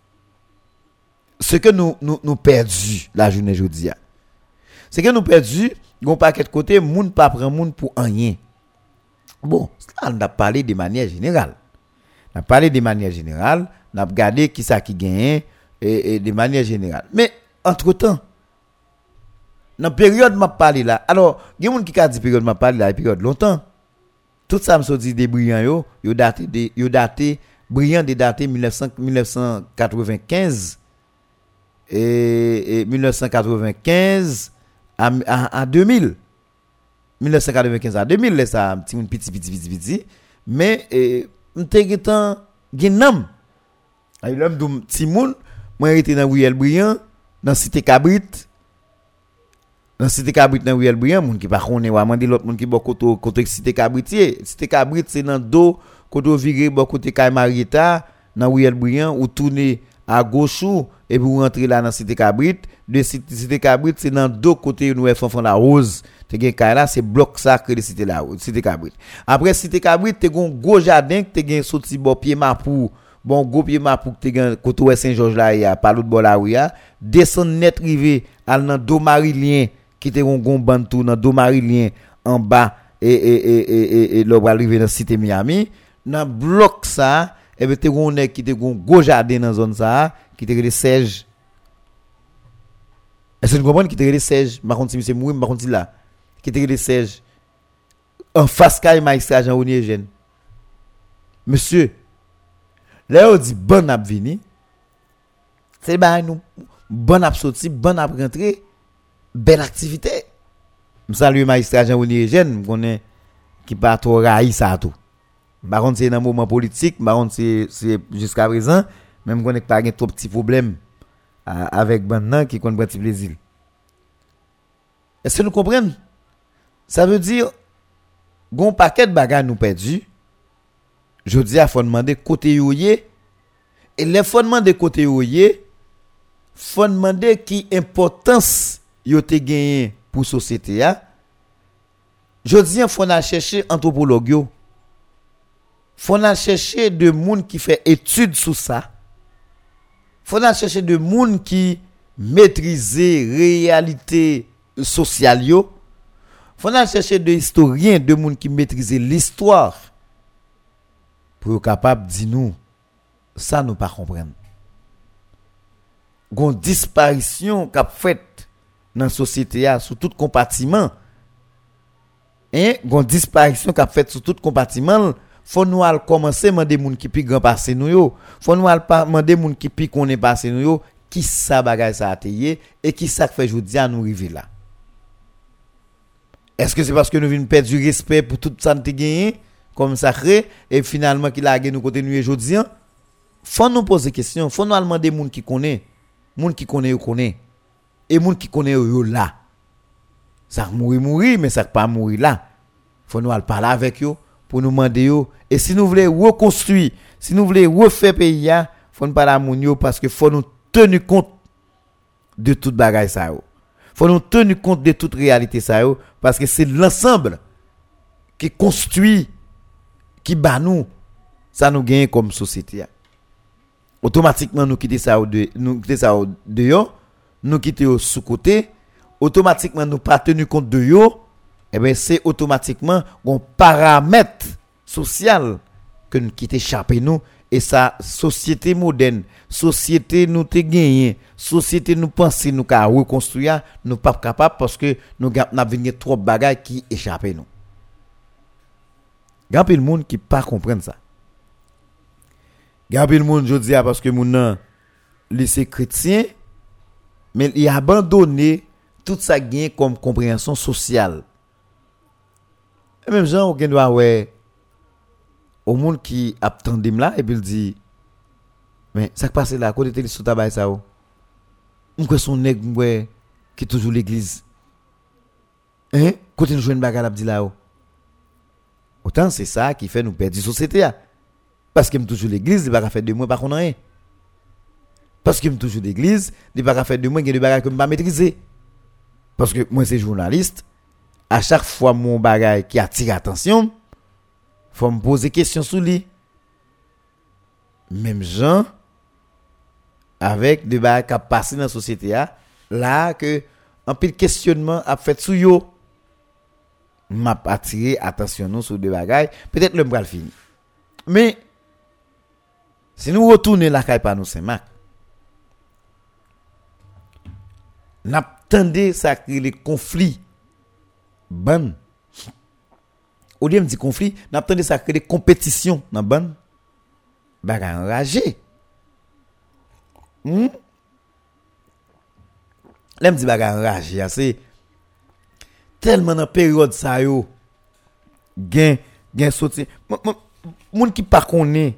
ce que nous nous nous perdu la journée aujourd'hui c'est que nous perdu gon paquet de côté moun pas prend moun pour rien Bon, là, on a parlé de manière générale. On a parlé de manière générale, on a regardé qui ça qui gagne et, et de manière générale. Mais entre-temps, dans la période m'a parlé là, alors, il y a des gens qui a dit période m'a parlé là, période longtemps. Tout ça me sont dit des brillants yo, yo daté de yo daté brillant de daté 1900, 1995 et, et 1995 à, à, à 2000. 1995 à 2000 là ça petit petit petit petit petit mais eh m'te getan genam ay l'homme petit moun moi été dans Riel Brillant dans cité Cabrit. Dans cité Cabrit dans Riel Brillant moun qui mande l'autre moun côté côté cité Cabrit cité Cabrit c'est dans dos côté virer bon côté Kay dans ou à gauche et puis rentrer là dans cité Cabrit de site Kabrit, se nan do kote yon wè Fonfon la Rose, te gen kay la, se blok sakre de site, la, site Kabrit. Apre site Kabrit, te gen go jaden, te gen soti bo piye mapou, bon go piye mapou, te gen koto wè Saint-Georges la ya, palout bo la wè ya, desen net rive al nan do Marilien, ki te gen gon bantou nan do Marilien, an ba, e, e, e, e, e, e, e lop rive nan site Miami, nan blok sa, ebe eh te gen nek ki te gen go jaden nan zon sa, ki te gen de sej, est-ce que vous comprenez qui te de Serge par contre monsieur mourir par contre là. Qui te de Serge. En face kay magistrat Jean Ronier Eugène monsieur là on dit bon ap vini. C'est ba nous. Bon ap bon ap rentrer belle activité. Me salue magistrat Jean Ronier Eugène connais qui pas trop raï ça tout. Par contre c'est dans moment politique. Par contre c'est c'est jusqu'à présent. Même connais pas gain trop petit problème avec maintenant qui connaît petit plaisir est-ce que nous comprenons? Ça veut dire gon paquet de bagages nous perdu. Je dis à faut demander côté yoyé et les faut demander côté yoyé faut demander qui importance yo te gagné pour société a je dis faut aller chercher anthropologue yo. Faut chercher de monde qui fait étude sur ça Fondasyon se de moun ki metrize realite sosyal yo. Fondasyon se de historien de moun ki metrize l'histoire. Pou yo kapap di nou, sa nou pa kompren. Gon disparisyon kap fèt nan sosyete ya sou tout kompatiman. Gon disparisyon kap fèt sou tout kompatiman lè. Faut nous al commencer demander moun qui pi grand passé nous yo. Faut nous al demander moun qui pi passé nous yo. Qui ça bagay ça a et qui ça fait jodi à nous arriver là? Est-ce que c'est parce que nous venons perdre du respect pour tout ça nous gagné? Comme sacré et finalement qu'il a gagné nous côté nous aujourd'hui faut nous poser question. Faut nous demander moun qui connaît. Moun qui connaît ou connaît. Et moun qui connaît yo là. Ça mourir mourir mais ça pas mourir là. Faut nous aller parler avec eux pour nous demander et si nous voulons reconstruire si nous voulons refaire pays il faut nous parler à moun parce que faut nous tenir compte de toute bagaille ça yo. Faut nous tenir compte de toute réalité ça parce que c'est l'ensemble qui construit qui bat nous. Ça nous gagne comme société automatiquement nous quitter ça de nous quitter ça dehors nous quitter sous côté automatiquement nous pas tenu compte de yo eh ben c'est automatiquement un paramètre social que nous quitter échappé nous. Et ça société moderne société nous te gagné société nous penser nous ka reconstruire nous pas capable parce que nous n'a venu trop bagages qui échappé nous. Grand le monde qui pas comprendre ça. Grand le monde je dis parce que moun lycée chrétien, mais il a abandonné tout ça gain comme compréhension sociale. Et même gens, on doit ouais au monde qui attendait là et puis il dit mais ça qui passe là côté télé sous tabac ça ou on quoi son nèg qui toujours l'église. Hein? Côté nous joindre bagarre dit là autant c'est ça qui fait nous perdre société parce que toujours l'église il pas faire de moi pas rien parce que toujours l'église il pas faire de moi des bagages que pas maîtriser. Parce que moi c'est journaliste à chaque fois mon bagage qui attire attention faut me poser question sur lui. Même gens avec des bagages qui passent dans la société là que un peu de questionnement a fait sur yo m'a attiré attention sur des bagages peut-être le bras fini mais si nous retournons la caille par nous c'est marc. N'attendez ça les conflits ban. Au lieu de dire conflit, n'a pas ça créer compétition dans ban. Baga enragé. Hmm? Là me dit baga enragé, c'est tellement dans période ça yo gain gain soutien. Moun qui pas connaît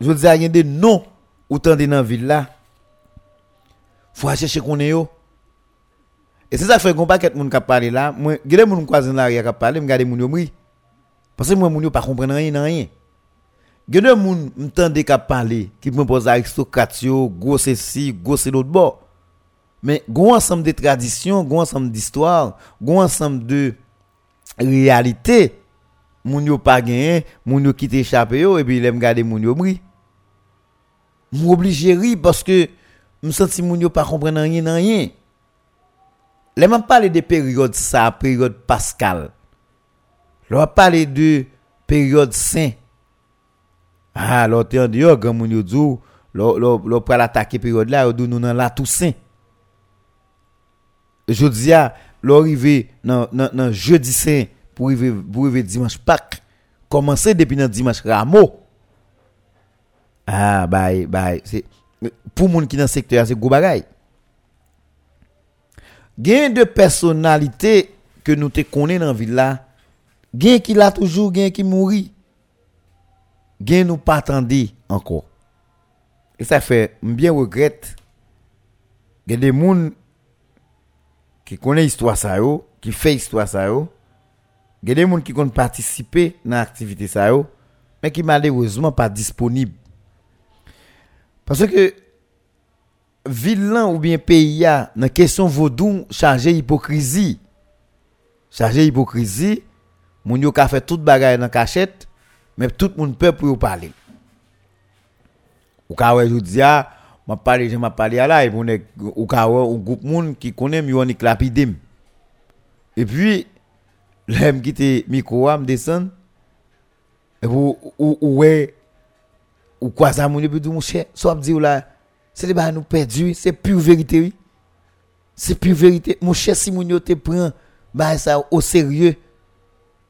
je veux dire, il y a des noms autant de non dans la ville là. Faut chercher qu'on yo. Et c'est ça fait qu'on pas quelqu'un moun qui parler là moi gade moun croiser là qui parler me garder moun yo mri parce que moi moun yo pas comprendre rien rien gade moun m'tande qui parler qui me pose aristocrate yo gros ceci gros c'est l'autre bord mais gon ensemble de traditions, gon ensemble d'histoires, gon ensemble de réalités. Moun yo pas gagné, moun yo quitte échappé et puis l'aime garder moun yo bri. M'obligé ri parce que me senti moun yo pas comprendre rien rien. Lèman pale de peryode sa, peryode Pascal. Lèman pale de peryode Saint. Ha, ah, lò te yon di yo, gen moun yo djou, lò pral atake peryode la, yo dou nou nan la Toussaint. Jodi ya, lò rive nan, nan, nan Jeudi Saint, pou rive, pou rive Dimanche Pâques. Komanse depi nan Dimanche Rameau. Ha, ah, bay, bay. Se, pou moun ki nan sektor ya, se gou bagay. Gain de personnalité que nous te connaît dans ville là gain qui l'a toujours gain qui mourit gain nous pas attendre encore et ça fait bien regrette il y a des gens qui connaît l'histoire ça yo, qui fait histoire ça yo. Il y a des gens qui ont participé dans l'activité ça yo, mais qui malheureusement pas disponible. Parce que vilain ou bien pays a dans question vaudou chargé hypocrisie. Chargé hypocrisie, moun yo ka fait toute bagaille dans cachette, mais tout monde peut pour parler. Ou ka ouais dis m'a parlé je m'a parlé là et est ou ka un groupe monde qui connaît et puis l'aime quitter micro me descend et ou ou ouais quoi ça mon puis mon cher soit dire là c'est les nous perdu c'est pure vérité c'est pure vérité. Mon cher si mon te prend bah ça au sérieux.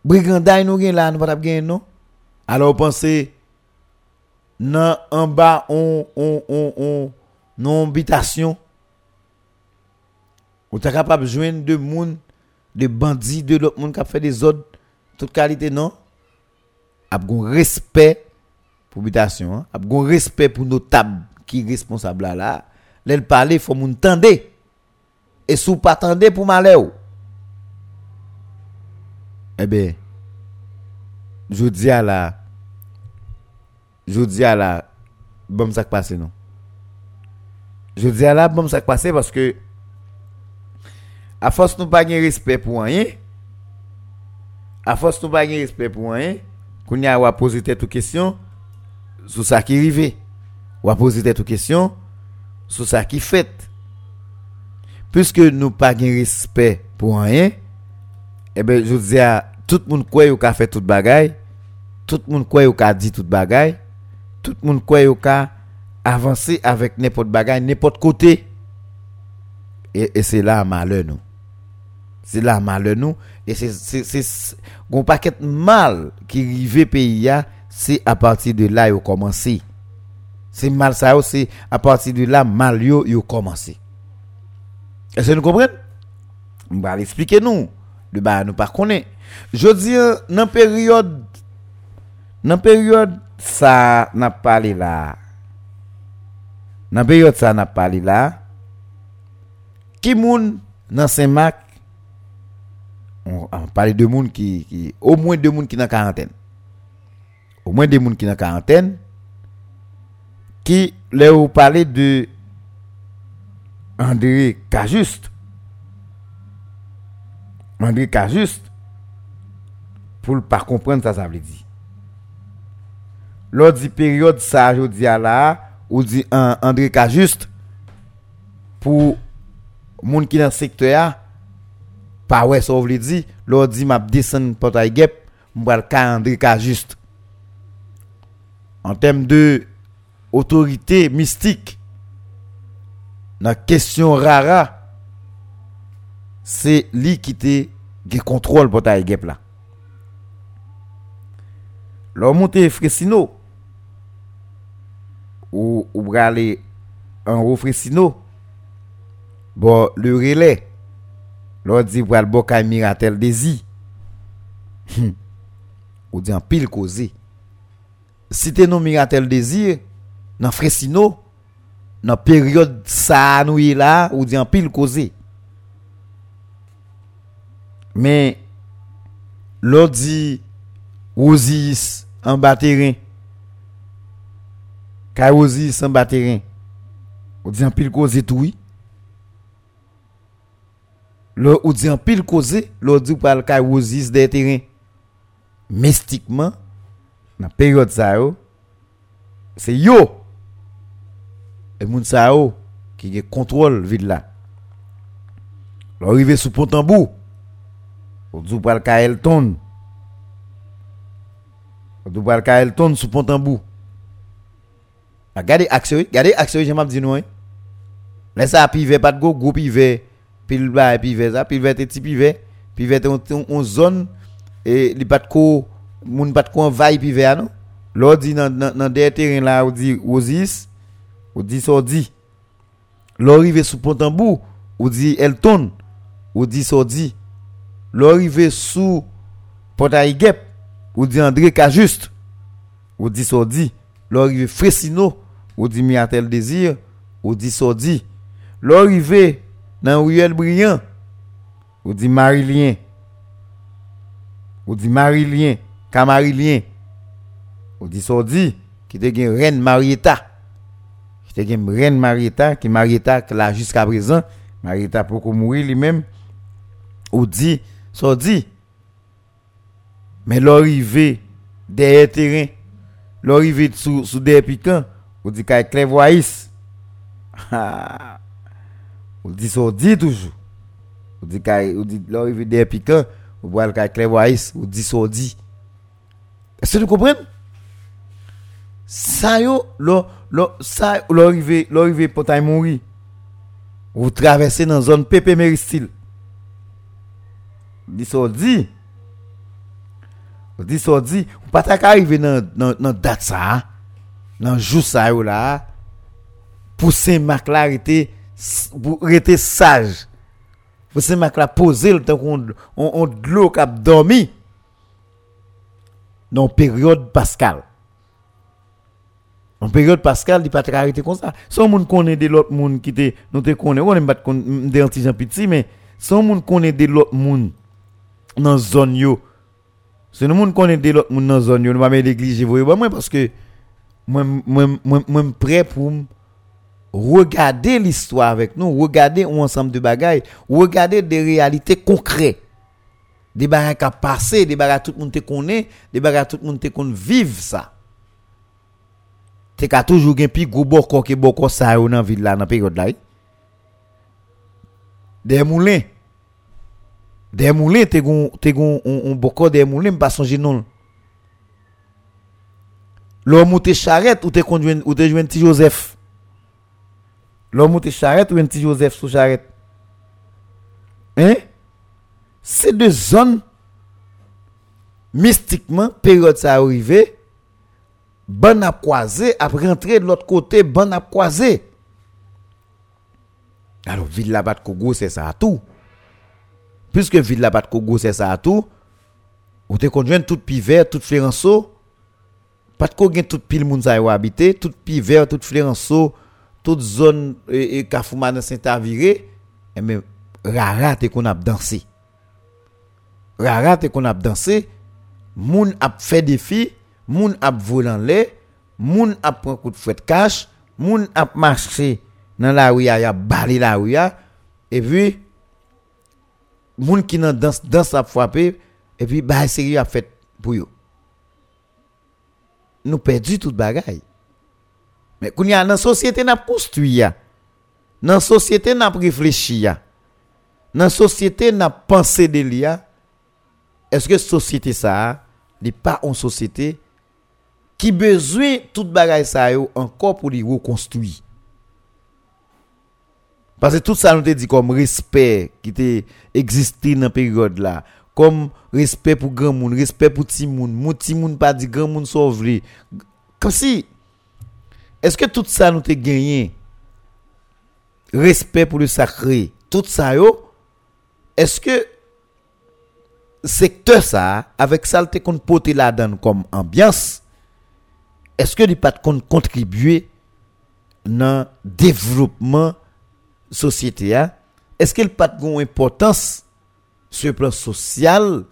Brigandage nous là nous pas gagner non? Alors pensez nan en bas on on on on non habitation? Ou t'es capable de joindre de monde de bandits de l'autre monde qui fait des ordres toute qualité non? A bon respect pour habitation hein? a bon respect pour nos tables qui responsable là là l'elle parler faut moun tande et sous pas tande pour malheur eh ben je dis à la je dis à la bon ça passe non? Je dis à la bon ça passe parce que à force nous pas de respect pour rien à force nous pas de respect pour rien qu'on y a poser tête question sur ça qui arrive ou poser tête question sur ça qui fait puisque nous pas de respect pour rien eh ben je dis à tout le monde qu'il a fait toute bagaille tout le monde qu'il a dit toute bagaille tout le monde croit ka avancer avec n'importe bagaille, n'importe côté. Et, c'est là malheur nous. C'est là malheur nous. Et c'est, c'est, un paquet mal qui arrive pays c'est à partir de là il commencé. C'est mal ça, c'est à partir de là, mal yo, yo commencé. Est-ce que nous comprenons? On va l'expliquer nous. De bah, nous pas connaît. Je dis, dans période, dans période, ça n'a pas parlé là. Dans période, ça n'a pas là. Qui moun dans Saint-Marc, on, on parle de moun qui, qui, au moins deux moun qui dans quarantaine. Au moins deux moun qui dans quarantaine. Qui, là, vous parlez de André Cajuste. André Cajuste, pour ne pas comprendre ça, ça veut dire. Lors de période, ça, je dis là, ou dit André Cajuste, pour moun qui dans le secteur, pas ouais, ça veut dire, lors dit m'a descend portail gap, m'bral ka André Cajuste. En termes de otorite mistik nan kesyon rara se li ki te ge kontrol pou ta e gep la. Lò monte Fresino ou, ou brale an rou Fresino bo le rele lò di bral bo ka miratel dezi ou di an pil koze si te nou miratel dezi e dans Fresino, dans e la période ça nous là, ou dit en pile causé. Mais, l'on dit Osis en bas terrain, Osis en bas terrain, ou dit en pile causé tout oui. L'on dit en pile causé, l'on dit par le Osis des terrains. Mystiquement, dans la période ça, c'est yo et Mounsao qui qui contrôle ville là. L'arrivée sous Pontambour, ou dit pral ka Elton. ou dit pral ka Elton sous Pontambour. Regardez action, regardez action, j'ai m'a dit non. Eh? Laisse à pivet pas de go, groupe pivet, pile là pivet ça, pivet petit pivet, pivet on zone et li pas de ko moun pas de ko envahir pivet non. L'ordi dans dans dans des terrains là, on dit Osis ou dit Sordi. L'orive sous Pontambour, ou dit Elton, ou dit Sordi. L'orive sous Portaigep, ou dit André Cajuste, ou dit Sordi. L'orive Fresino, ou dit Miatel Désir, ou dit Sordi. L'orive dans Riel Brillant, ou dit Marilien. Ou dit Marilien, Camarilien. Ou dit Sordi, qui était reine Marietta. Te gen reine Marietta, qui Marietta là jusqu'à présent, Marietta pour mourir lui-même. On dit Sordi. Mais l'arrivée des terrains, l'arrivée sous des piquants, on dit qu'il clairvoyance. on dit Sordi toujours. On dit qu'il dit l'arrivée des piquants, voit qu'il clairvoyance, on dit Sordi. Est-ce que vous comprenez? Ça yo lo lo ça l'arrivée l'arrivée pour ta mourir vous traversez dans zone PP Méristil dit ça dit dit ça dit ou pas ta arriver dans dans dans date dans jour ça yo là pour Saint Marc là rester sage. Pour Saint Marc là poser le temps qu'on on, on de dans période Pascal en période Pascal, il pas arrêté comme ça. Sans moun connaît de l'autre monde qui te nous te connaît, on pas des anti petit mais sans moun connaît de l'autre monde dans zone yo. C'est nous moun connaît de l'autre monde dans zone yo, nous pas négliger voyez parce que moi moi prêt pour regarder l'histoire avec nous, regarder un ensemble de bagailles, regarder des réalités concrètes. Des bagages qui passé, des bagages tout le monde te connaît, des bagages tout le monde te vivre ça te ka toujou gen pi gwo boko ke boko sa yo nan villa nan peryode la. Demoulin. Demoulin te gon te gon on, on bokon demoulin pa sonje non. L'homme ou te charrette ou te conduit ou te joint petit Joseph. L'homme ou te charrette ou un petit Joseph sous charrette. Hein? C'est deux zones mystiquement période ça arrivé ban ap croisé, ap rentré de l'autre côté, ban ap croisé. Alors, ville la bat Kogo, c'est ça à tout. Puisque ville la bat Kogo, c'est ça à tout, ou te conjoint tout pi pivet, tout fléranceau, pas de gen tout pile moun sa yo habité, tout pivet, tout fléranceau, toute zone et, et Kafoumane Saint-Aviré, eh et même rara te qu'on a dansé. Rara te qu'on a dansé, moun ap fait défi, moun ap volant lait, moun ap prend coup de fouet cash, moun ap marché dans la rue ya balé la rue et puis moun qui nan danse danse ap frappé et puis bah sérieux a fait pour yo. Nous perdu toute bagaille. Mais quand y a dans société n'a construit ya. Dans société n'a réfléchi ya. Dans société n'a pensé de. Est-ce que société ça n'est pas une société qui besoin toute bagaille ça encore pour les reconstruire. Parce que tout ça nous te dit comme respect qui était existé dans la période là. Comme respect pour grand monde, respect pour petit monde. Mon petit monde pas dit grand monde sauve Comme si est-ce que tout ça nous te gagné respect pour le sacré, tout ça yo est-ce que secteur ça avec ça te qu'on porter là-dedans comme ambiance est-ce que il pas contribuer dans développement société hein? est-ce qu'il pas de importance sur le plan social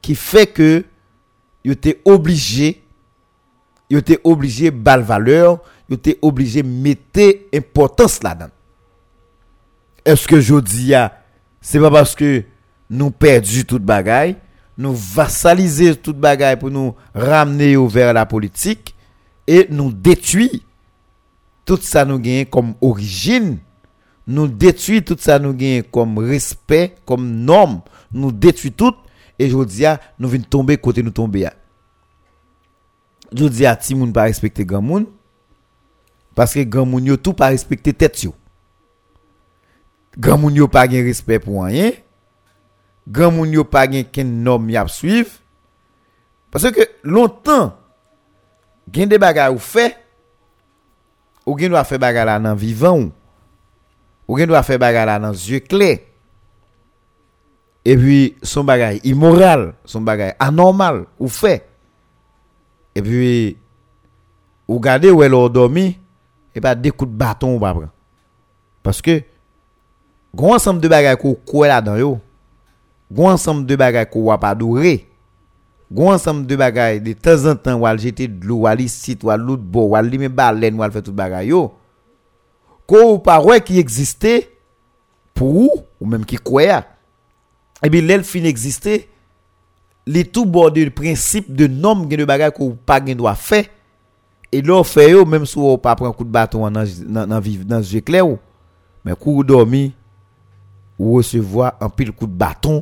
qui fait que il était obligé il était obligé bal valeur il était obligé mettre importance là-dedans? Est-ce que je dis c'est pas parce que nous perdons toute bagaille nous vassaliser toute bagaille pour nous ramener vers la politique et nous détruire tout ça nous gagne comme origine. Nous détruit tout ça nous gagne comme respect comme norme. Nous détruit tout et je dis nous venons tomber côté nous tomber. Je dis à ti moun pas respecter grand parce que grand moun tout pas respecter tête yo. Grand moun pas gain respect pour rien grand moun yo pas gain ken norme y a suivre parce que longtemps gen des bagages ou fait ou gen doit faire bagarre là dans vivant ou gen doit faire bagarre là dans yeux clairs et puis son bagage immoral son bagage anormal ou fait et puis ou gardez où elle dormi et des coups de bâton ou parce que grand ensemble de bagages qu'on là yo Gwan ansam de bagay ko wap adore. Gwan ansam de bagay de tan zan tan wal jete dlo, wal isit, wal lout bo, wal lime balen, wal fe tout bagay yo. Ko ou parwe ki egziste pou ou, ou menm ki kwe ya. Ebi lel fin egziste, li tou borde yon prinsip de nom gen de bagay ko ou pa gen do a fe. E lor fe yo, menm sou ou pa pren kout baton nan, nan, nan, nan jekle ou. Men kou ou dormi, ou resevoa an pil kout baton.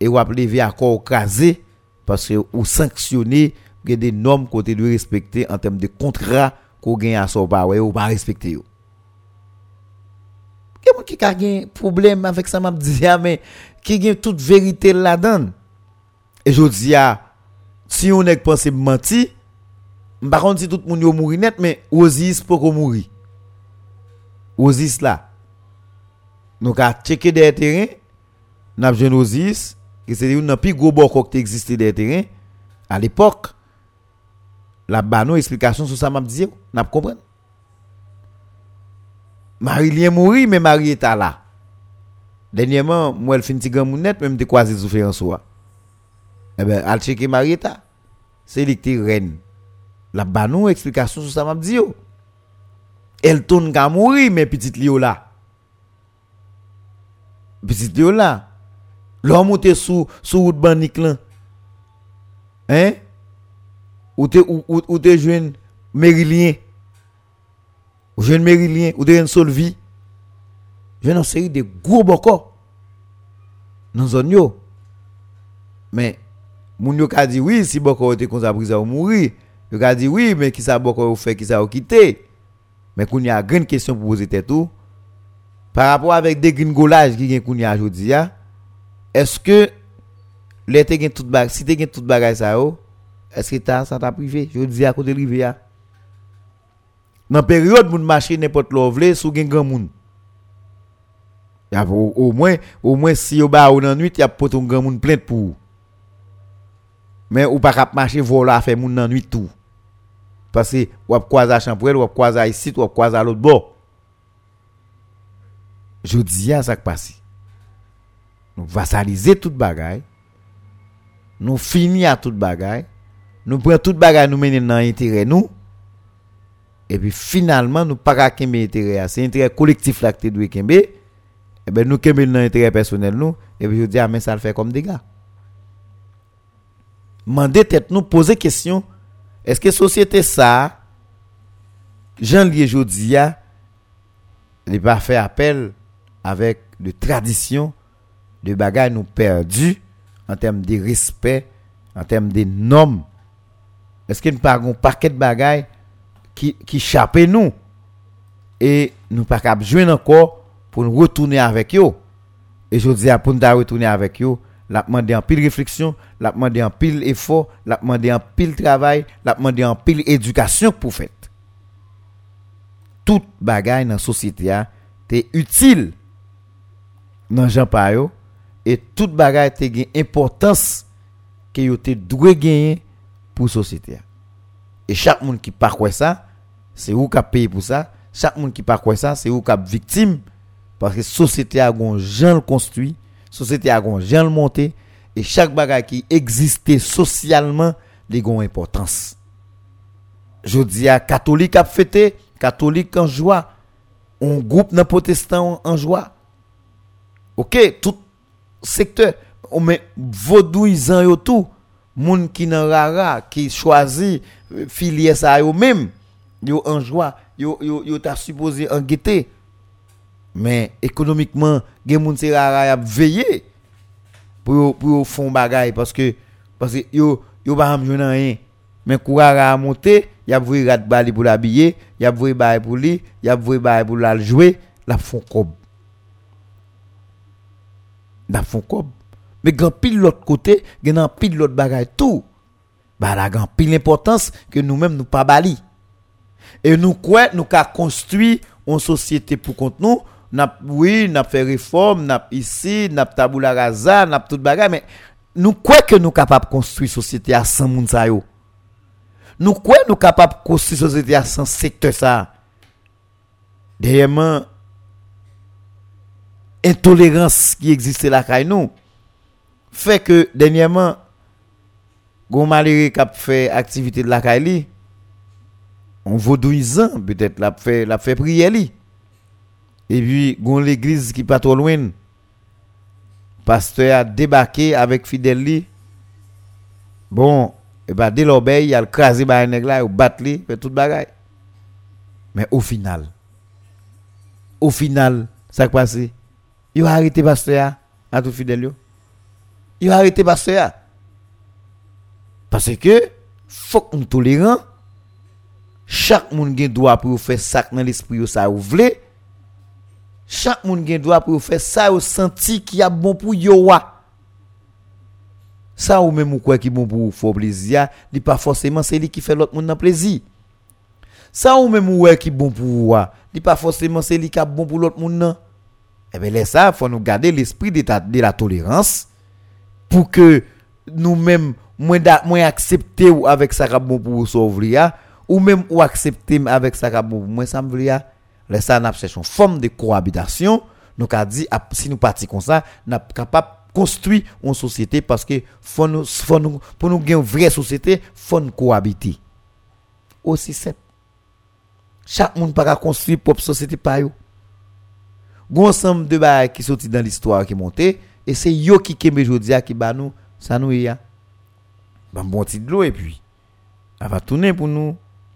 Et ou lever à corps crasé parce que ou sanctionner que des normes côté de respecter en termes de contrat qu'on gagne à son pas ou pas respecter quelqu'un qui a un problème avec ça m'a dit mais qui a toute vérité là-dedans et je dis si on est pensé mentir par contre si tout le monde est mourir net mais Osis pour mourir Osis là nous avons checké des terrains avons Osis que c'est une plus gros qui existait des terrains à l'époque la bano explication sur ça m'a dit n'a comprendre Marie-Lien mourit mais Marie est là. Dernièrement moi elle fin petit grand net même te croisé souffrir en soi eh ben al checker Marieta c'est lui qui reine. La bano explication sur ça m'a dit elle tourne qu'à mourir mais petite Lio là petite Lio là Lò monte sou sou route banik lan. Hein? Ou te ou, ou, ou te jwen Merilien. Ou jwen Merilien, ou te jwen Solvi. Jwen an seri de gros boko nan zon yo. Men moun yo ka di oui si boko ou te konsa brisa ou mouri. Yo ka di oui men ki sa boko ou fe, ki sa ou kite. Men koun ya gren kesyon pou pose tetou. Par rapport avek de gringolaj ki gen koun ya jodi ya. Que les te gen tout bagage si te gen tout bagage ça yo est-ce que t'as ça t'a privé? Je dis à côté rivière. ya. Dans période moun marcher n'importe l'eau vle sous gen grand moun. Ya au, au moins au moins si yo ba ou nan nuit y a pot un grand moun plainte pour. ou. Mais ou pas cap marcher vola faire moun nan nuit tout. Parce que ou ap croiser à Champrel, ou ap croiser ici, ou ap croiser à l'autre bord. Je à ça qui passe. Nous vassaliser toute bagaille. Nous finir à toute bagaille. Nous prenons toute bagaille nous mener dans intérêt nous. Et puis finalement nous pas kembe intérêt, c'est intérêt collectif là que dois kembe. Et ben nous kembe dans intérêt personnel nous et puis je dis ah mais ça le fait comme dégâts. Mandez tête nous poser question est-ce que société ça Jean Lié Jodia il pas fait appel avec de tradition de bagages nous perdus en termes de respect, en termes de normes. Est-ce qu'il n'y a pas un paquet de bagages qui qui nous et nous pas encore pour nous retourner avec eux. Et je dis pour nous retourner avec eux, l'a demandé en pile réflexion, l'a en pile effort, l'a en pile travail, l'a en pile éducation pour faire. Tout bagaille dans la société te utile dans Jean pa yo et tout bagaille te gen importance que yo te doit gagner pour société. Et chaque monde qui pas quoi ça, c'est ou qui a payé pour ça. Chaque monde qui pas quoi ça, c'est ou qui victime parce que société a gon gens le construit, société a gon gens le monté et chaque bagaille qui existait socialement, les gon importance. Je dis à catholique a fêté, catholique en joie, on groupe dans protestant en joie. OK, tout secteur, on met vaudouisant yo tout, moun qui nan rara qui choisit euh, filier ça yo même, yo en joie, yo yo supposé en guetter. Mais économiquement, gen moun c'est rara y a veillé pour pour font bagay parce que parce que yo yo pas am joindre rien. Mais kourara a monté, y a voué rat bali pour l'habiller, y a voué bail pour lui, y a voué bail pour la jouer, la font comme la font comme mais grand pile l'autre côté, un pile l'autre bagay tout. Bah la grand pile l'importance que nous-mêmes nous pas bali. Et nous quoi nous ka construit une société pour compte nous, n'a oui, n'a fait réforme, n'a ici, n'a tabula rasa, n'a tout bagay mais nous quoi que nous capable construire société à 100 moun yo. Nous quoi nous capable construire société à 100 secteur ça. Dernièrement intolérance qui existait là kay nous fait que dernièrement gon malheureux qui a fait activité de la Kaili on vaudouisant peut-être l'a fait l'a fait prier et puis gon l'église qui pas trop loin pasteur a débarqué avec fidèle bon et ben dès l'obéi il a crasé ba nèg là il bat li fait tout bagay. Mais au final au final ça qui passé il a arrêté pasteur à tout fidèle yo. Il a arrêté pasteur parce que faut qu'on tolérant. Chaque monde gen droit pour faire ça dans l'esprit ça ou vle chaque monde gen droit pour faire ça ou senti qui a bon pour yo wa. Ça ou même ou quoi qui bon pour faire plaisir li pas forcément c'est lui qui fait l'autre monde plaisir. Ça ou même ou qui bon pour wa. Li pas forcément c'est lui qui a bon pour l'autre monde eh bien là ça faut nous garder l'esprit de, de la tolérance pour que nous-mêmes moins moins accepter avec ça pour sauver ya, ou même ou accepter avec ça pour moi ça me veut ya. là ça n'a cherché une forme de cohabitation. Nous a dit ah, si nous partis comme ça n'a capable construire une société parce que nous, nous pour nous gagner une vraie société faut nous cohabiter. Aussi simple. Chaque monde pas construire propre société par gon ensemble de bail qui sorti dans l'histoire qui monté et c'est yo qui kembe jodia qui ba nous ça nous y a bon petit de l'eau et puis elle va tourner pour nous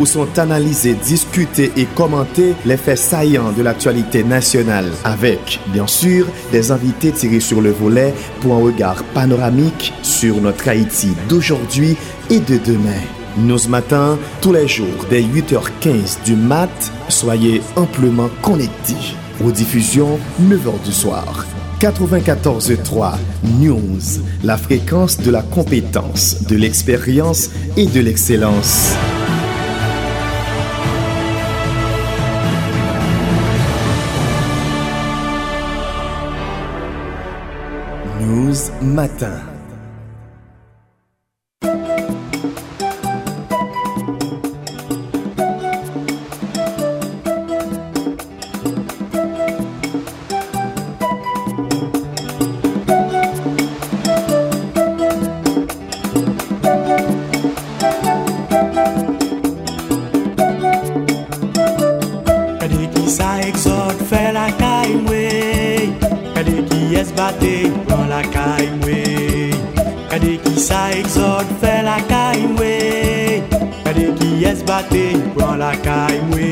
où sont analysés, discutés et commentés les faits saillants de l'actualité nationale avec, bien sûr, des invités tirés sur le volet pour un regard panoramique sur notre Haïti d'aujourd'hui et de demain. News Matin, tous les jours dès 8h15 du mat, soyez amplement connectés. Aux diffusions, 9h du soir. 94.3 News, la fréquence de la compétence, de l'expérience et de l'excellence. Matin. Bate pran la kay mwe Kade ki sa exot fè la kay mwe Kade ki es bate pran la kay mwe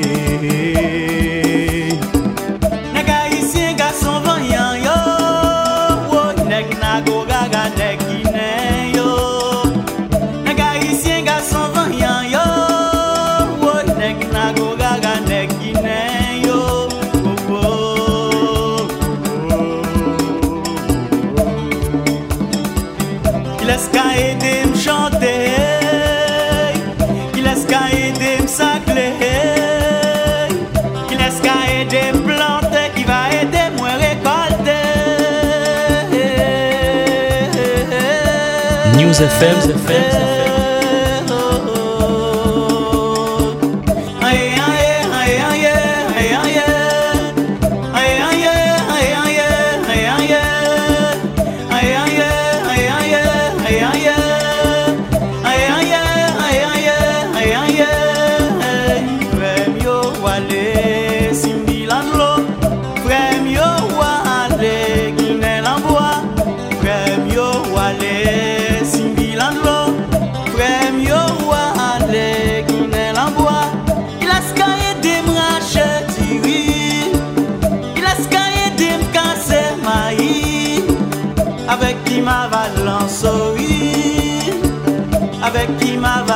News FM, FM, Avec qui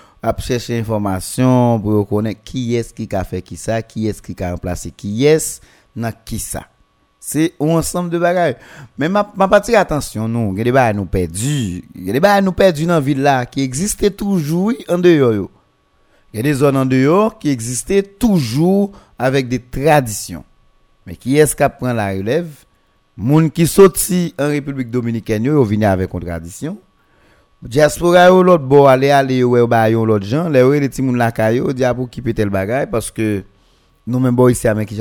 à chercher information pour connaître qui est-ce qui a fait qui ça, qui est-ce qui a remplacé qui est dans qui ça. C'est un ensemble de bagages. Mais ma, ma partie attention, nous, il y a nous perdus. Il y a nous dans la ville là, qui existaient toujours en dehors. Il y a des zones en dehors qui existaient toujours avec des traditions. Mais qui est-ce qui prend la relève? Moun qui sorti en République Dominicaine, yo, yo avec une tradition. Diaspora yo l'autre bo aller aller yo ouais ba yon l'autre gens, les les la kayo, tel bagay parce que nous même bo ici avec qui.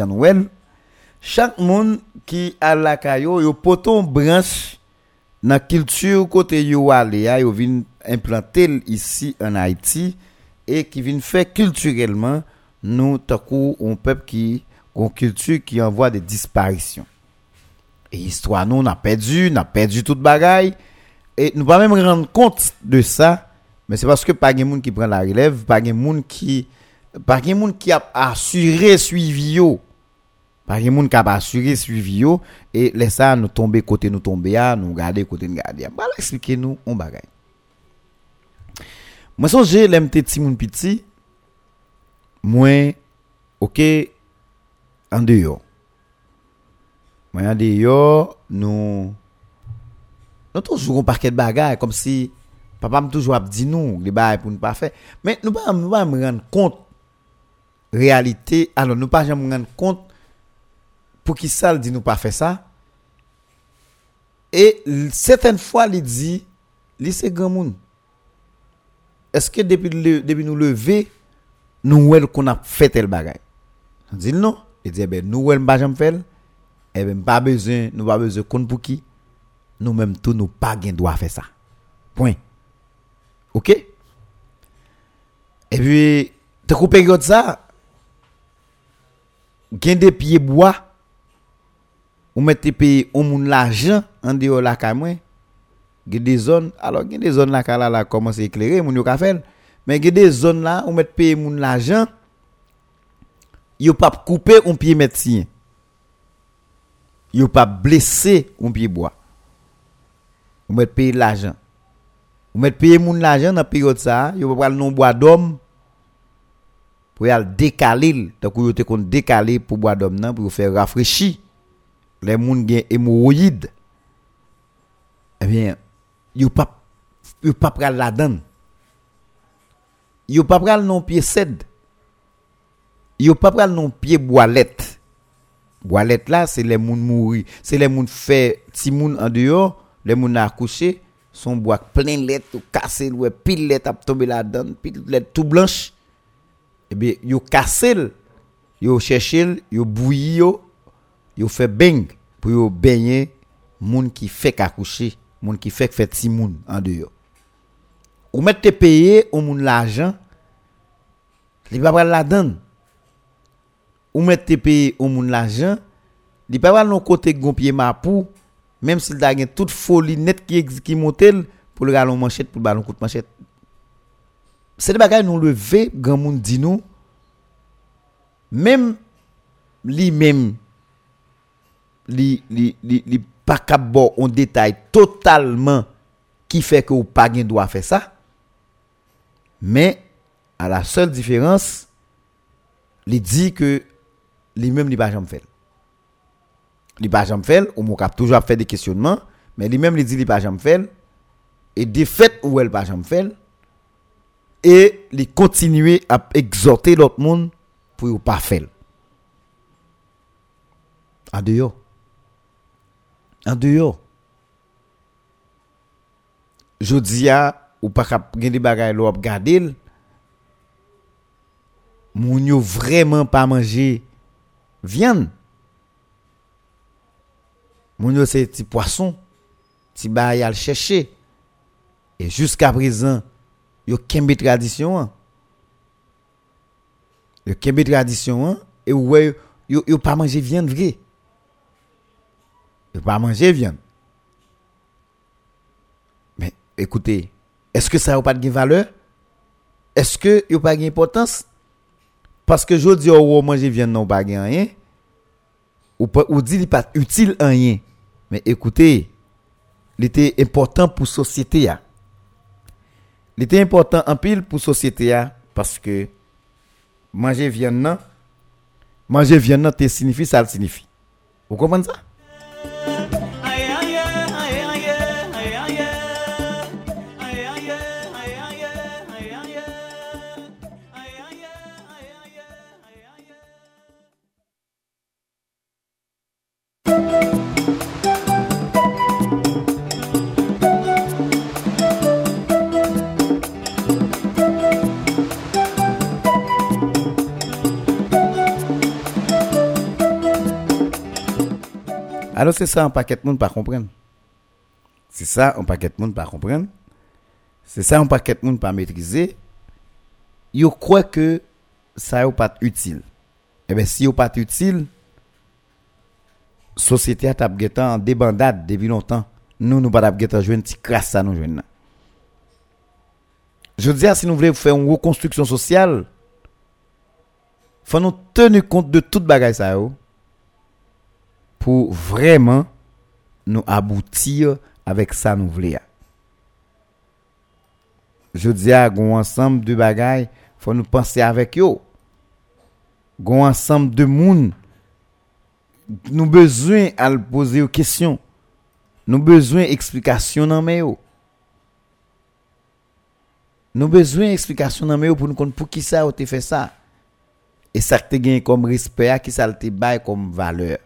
Chaque monde qui a la kayo, yo poton branche dans culture côté yo ya, yo ici en Haïti et qui vinn faire culturellement nous takou un peuple qui culture qui envoie des disparitions. Et histoire nous on a perdu, on a perdu toute bagaille Et nous pas même rendre compte de ça, mais c'est parce que pas de monde qui prend la relève, pas de monde qui pas de monde qui a assuré suivi yo. Pas de monde qui a assuré suivi yo et laisse ça nous tomber côté nous tomber à, nous garder côté nous garder. Voilà expliquer nous on bagaille. Moi songe l'aime petit moun petit. Moi OK en dehors. Moi en dehors nous nous toujours un paquet de bagages comme si papa me toujours dit nous les bagages pour ne pas faire. Mais nous pas nous pas me rendre compte réalité. Alors nous pas jamais rendre compte pour qui ça dit nous pas faire ça. Et certaines fois il dit li c'est grand monde. Est-ce que depuis le, depuis nous lever nous ouais qu'on a fait tel bagage on dit non. Il dit eh ben nous ouais pas jamais faire. Eh ben pas besoin nous pas besoin compte pour qui nous même tout nous pas gain droit faire ça. Point. OK? Et puis te couper période ça gain des pieds bois? Ou mettre payer au moun l'argent en dehors la moi? Gen des zones. Alors gen des zones là ka là commence à éclairer moun yo faire? Mais gen des zones là où mettre payer moun l'argent yo pas couper un pied médecin. Yo pas blesser un pied bois ou mettre payer l'argent. Ou mettre payer moun l'argent dans période ça pas pral non bois d'homme pour y décaler donc te kon décaler pour bois d'homme pour faire rafraîchir les moun gen hémorroïdes. Eh bien yo pas yo pas pral la donne. Yo pas pral non pied cèdre yo pas pral non pied boilette. Boilette là c'est les moun mouri c'est les moun fait ti moun en dehors les moun a accouché son bois plein lettre ou cassé ouais pile lettre a tombé la donne pile lettre tout blanche. Eh bien yo cassé yo cherché yo bouilli yo yo fait bang pour yo baigner moun qui fait qu'accoucher moun qui fait fait ti moun en dehors. Ou mettre te payer au moun l'argent li pa pral la donne ou mettre te payer au moun l'argent li pa pral non côté gon pied mapou même s'il gen toute folie net qui qui montel pour le galon manchette pour le ballon coup de manchette. C'est des bagages nous lever grand monde dit nous même li même li li li, li pas cap bon on détail totalement qui fait que ou pas gen droit faire ça. Mais à la seule différence il dit que lui même il pas jamais fait il pas jamais fait ou mon cap toujours fait des questionnements mais lui même il dit il pas jamais fait et des faits où elle pas jamais fait et il continuer à exhorter l'autre monde pour pas faire en dehors en dehors jodi a ou pas kap gen des bagay lo ap gade l, moun yo vraiment pas manger viande moun yo c'est ti poisson ti bagay al chercher et jusqu'à présent yo kembe tradition yo kembe tradition et ouais yo yo pas manger viande vrai yo pas manger viande. Mais écoutez, est-ce que ça n'a pas de valeur? Est-ce que il pas d'importance Parce que je dis au manger viande non pas rien. Ou ou dit pas utile en rien. Mais écoutez, il était important pour société ya. Il était important en pile pour la société parce que manger viande manger viande te signifie ça. Vous comprenez ça? Alors c'est ça un paquet de monde pas comprendre. C'est ça un paquet de monde pas comprendre. C'est ça un paquet de monde pas maîtriser. Yo croit que ça n'est pas utile. Eh bien si yo pas utile, société a tap en débandade depuis longtemps. Nous nous pas tap getan jouer petit crasse ça nous là. Je veux dire si nous voulons faire une reconstruction sociale, faut nous tenir compte de toute bagaille ça yo pour vraiment nous aboutir avec ça nous voulons. Je dis à gon ensemble de bagailles, faut nous penser avec yo. Gon ensemble de monde nous besoin à poser aux questions. Nous besoin explication dans yo. Nous besoin explication dans yo pour nous comprendre pour qui ça te fait ça. Et ça te gagne comme respect, qui ça te bail comme valeur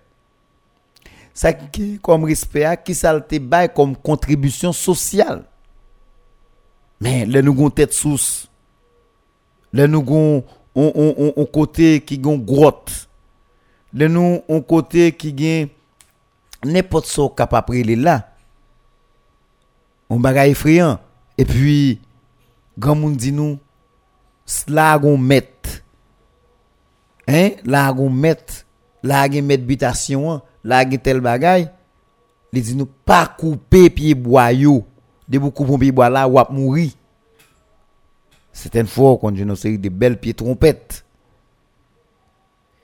ça qui comme respect qui ça te bail comme contribution sociale. Mais le nous gon tête sous. Le nous gon on on on, côté qui gon grotte. Le nous on côté qui gagne n'importe so capable les là. On bagay effrayant. Et puis grand monde dit nous là gon met. Hein? Là gon met. Là gon met habitation hein? La tel bagay, li di nou pas couper pied bois yo. De vous couper pied bois là, wap mouri. Certaines fois, quand je nous série de belles pieds trompettes.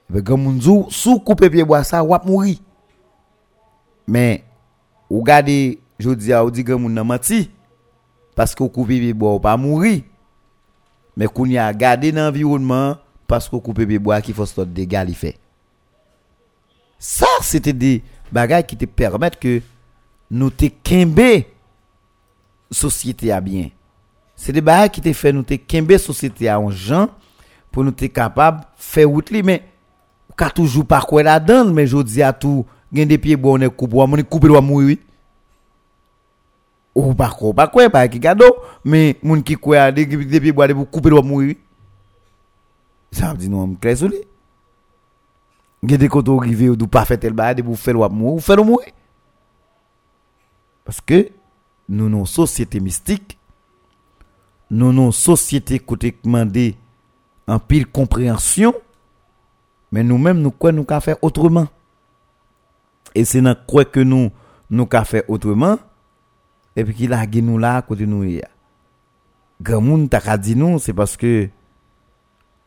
Ben, quand moun zou, sous couper pied bois ça, wap mouri. Mais, ou gade, je dis à ou di gen moun nan menti, parce que couper pied bois ou pas mouri. Mais qu'on y a gardé l'environnement, parce que couper pied bois qui faut se dégâts li fait. Ça, c'était des bagages qui te permettent que nous te kembe société à bien. C'est des bagages qui te fait nous te kembe société à un gens pour nous te capable faire route mais ka toujours pas quoi là-dedans mais je dis à tout gen des pieds bon on est coupe on est coupe doit mourir. Ou pas quoi pas quoi pas qui gado mais moun qui quoi des pieds bois de couper doit mourir. Ça veut dire non clair sur. Gen des côtés arrivé ou pas faire tel bail pour faire ou mourir ou faire mourir. Parce que nous non société mystique nous non société côté demandé en pile compréhension mais nous-mêmes nous quoi nous ka faire autrement. Et c'est dans quoi que nous nous ka faire autrement et puis qu'il a nous là côté nous ya. Grand monde t'a dit nous c'est parce que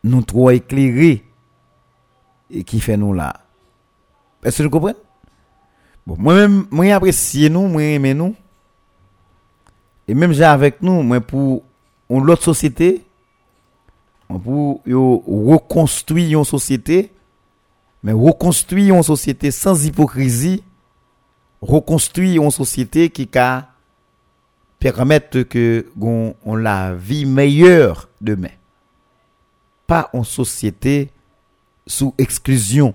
nous trop éclairés et qui fait nous là? Est-ce que vous comprenez? Bon, moi-même, moi apprécie nous, moi aime nous. Et même j'ai avec nous, moi pour une autre société, pour reconstruire une société, mais reconstruire une société sans hypocrisie, reconstruire une société qui ca permettre que on, on la vie meilleure demain. Pas une société sous exclusion.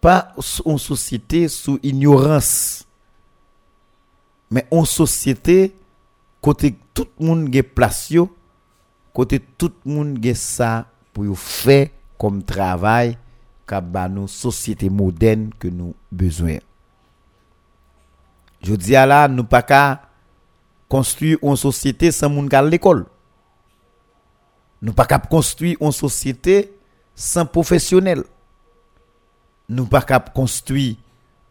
Pas en société sous ignorance. Mais en société, côté tout le monde a place, côté tout le monde a ça pour faire comme travail qu'a nos société moderne que nous besoin. Je dis à là, nous pas qu'à construire une société sans monde à l'école. Nous pas qu'à construire une société sans professionnel. Nous pas capable construire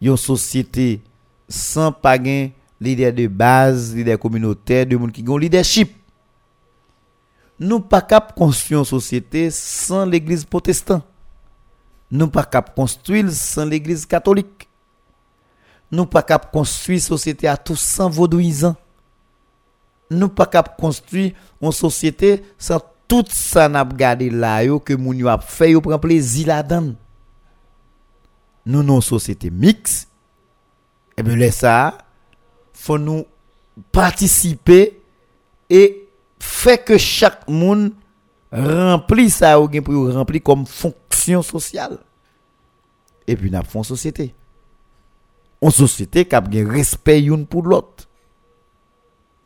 une société sans pas gain leader de base, leader communautaire, de monde qui ont leadership. Nous pas capable construire une société sans l'église protestante. Nous pas capable construire sans l'église catholique. Nous pas capable construire une société à tous sans vaudouisant. nous pas cap construire une société sans tout sa nap gade la yo ke moun yo ap fe yo pren plezi la dan. Nou nou sosyete miks, ebe lè sa, fò nou patisipe e fe ke chak moun rempli sa yo gen pou yo rempli kom fonksyon sosyal. E pi nap fon sosyete. On sosyete kap gen respè youn pou lot.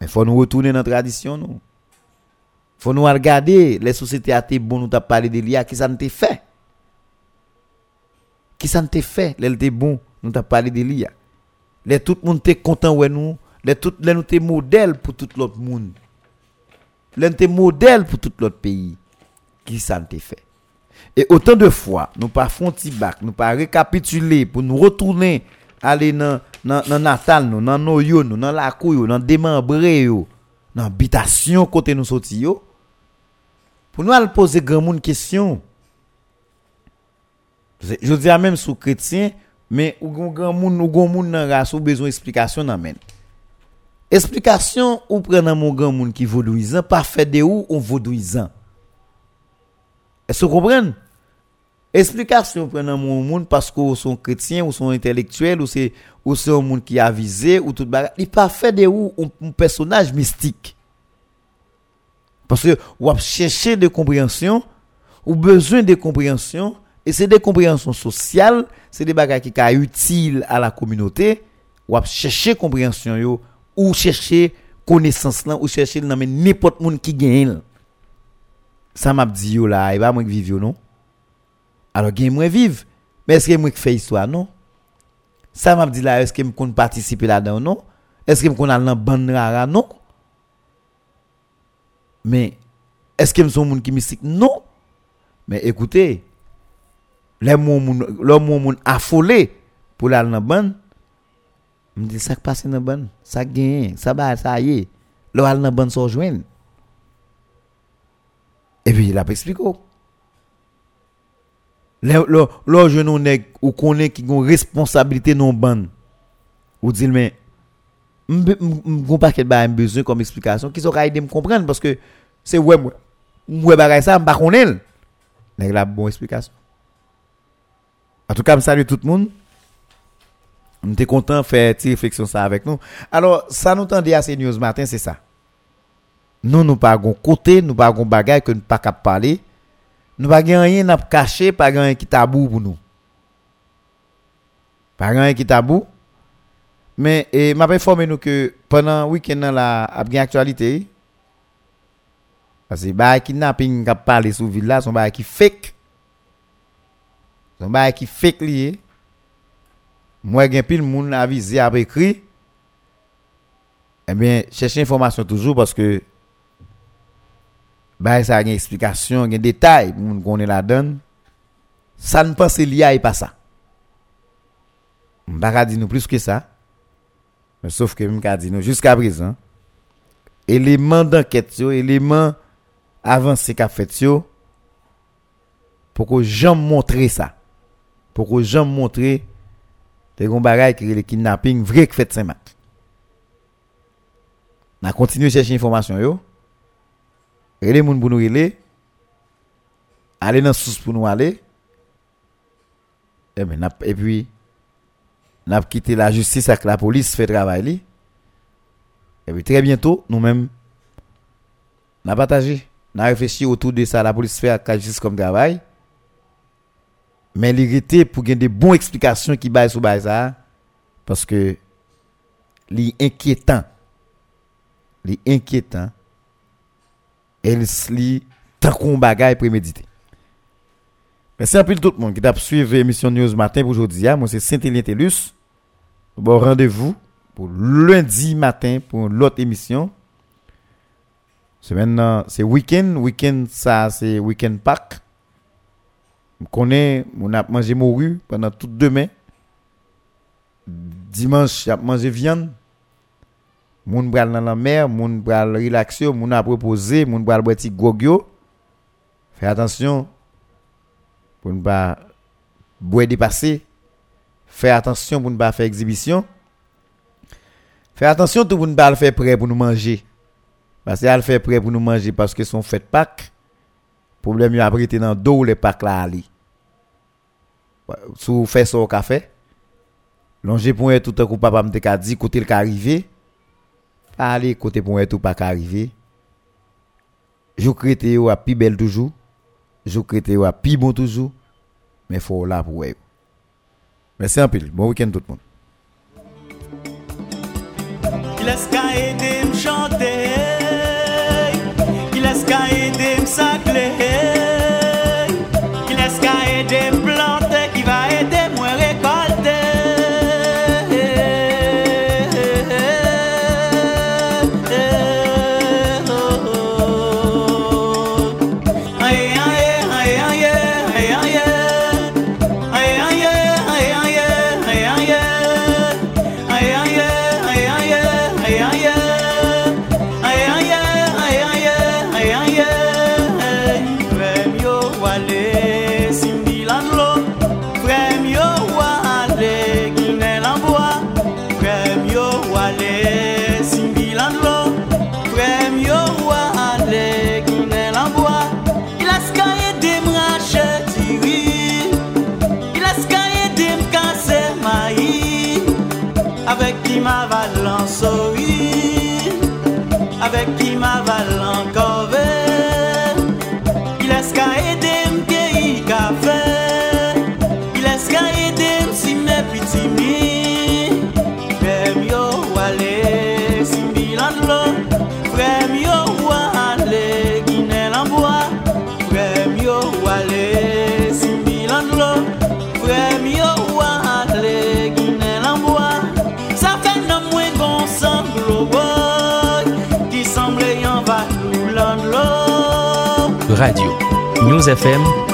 Men fò nou retoune nan tradisyon nou. Faut nous regarder les sociétés à bon nous t'a parlé de l'IA qui ça ne fait? Qui ça ne fait, les te bon nous t'a parlé de l'IA. Les tout le monde était content ouais nous, les tout les nous modèle pour tout l'autre monde. Les te modèle pour tout l'autre pays. Qui ça ne fait? Et autant de fois, nous pas font bac, nous pas récapituler pour nous retourner aller dans dans natal nous, dans noyo nous, dans la couille, dans démembré yo, dans habitation côté nous sorti yo. Pour nous, aller poser grand monde question. Je dis à même sous chrétien, mais ou grand monde, ou grand monde dans race, ou besoin explication dans men. Explication ou prendre mon grand monde qui vaudouisant, pas fait de ou on vaudouisant. Est-ce que vous comprenez? Explikasyon prenen moun moun pasko ou sont kretien, ou sont intelektuel, ou c'est ou c'est un monde qui a visé ou tout bagarre il pas fait de ou un personnage mystique Parce que ou a chercher de compréhension ou besoin de compréhension et c'est des compréhensions sociales, c'est des bagages qui sont utiles à la communauté, ou a chercher compréhension yo ou chercher connaissance là ou chercher n'importe monde qui gagne. Ça m'a dit yo là, il va moi vivre non? Alors gen moi vivre, mais est-ce que moi fait histoire non? Ça m'a dit là, est-ce que me participer là-dedans non? Est-ce que me aller dans bande non? Mais est-ce que me son monde qui mystique non Mais écoutez, les moun les moun affolé pour aller dans bande me dit ça passe dans bande, ça gagne, ça va ça y est. Là aller dans bande so joindre et puis il a expliqué. Là, je nous ou connaît qui ont responsabilité non bonne. Ou dit mais m'gon paquet ba besoin comme explication qui sera aider me comprendre parce que c'est ouais moi. Moi bagay ça m'pa connaît. Nèg la bonne explication. En tout cas, je salue tout le monde. On était content de faire une réflexion ça avec nous. Alors, ça nous tendait à ces news matin, c'est ça. Nous, nous pas côté, nous pas bagay que nous pas capable parler. Nous pas rien à cacher, pas rien qui tabou pour nous. Pas rien qui tabou. Mais et m'a informé nous que pendant le week-end là, a bien actualité. Parce que bah kidnapping qu'a parlé sur ville là, son bah qui fake. Son bah qui fake lié. Moi gen pile moun avisé a écrit. Eh bien, chercher information toujours parce que bah ça a une explication, un détail pour qu'on la donne. Ça ne pense lié pas ça. Va dire nous plus que ça. Mais sauf que m'ka dit nous jusqu'à présent élément d'enquête yo, élément avancé qu'a fait pour que j'en montrer ça. Pour que j'en montrer des bagaille qui le kidnapping vrai que fait Saint-Marc. On a continué chercher information yo les moun pour nous aller aller dans sous pour nous aller et, ben, et puis n'a quitté la justice avec la police fait travail et puis très bientôt nous-mêmes n'a partagé n'a réfléchi autour de ça la police fait la justice comme travail. Mais était pour gagner des bonnes explications qui baillent sur ça parce que li inquiétant. Elle li tant qu'on bagaille prémédité. Merci à tout le monde qui a suivi l'émission News Matin pour aujourd'hui. Moi, c'est Saint-Élien Télus. Bon rendez-vous pour lundi matin pour l'autre émission. Maintenant, c'est week-end. Week-end, ça, c'est week-end Pâques. Je connais, on a mangé morue pendant toute demain. Dimanche, j'ai mangé viande. Moun bral dans la mer, moun bral relaxer, moun a proposer, moun bral boire gogyo. Fais attention pour ne pas boire dépasser. Fais attention pour ne pas faire exhibition. Fais attention tout pour ne pas faire prêt pour nous manger. Parce qu'elle fait prêt pour nous manger parce que son fête Pâques. Problème, il abrité dans dos les Pâques là. Si vous faites ça au café, longer pour tout un coup, papa me dit côté le arrivé. Allez, côté pour tout pas arrivé. Je crée à plus belle toujours. Je crée à plus bon toujours. Mais il faut là pour vous. Merci un peu. Bon week-end tout le monde. News FM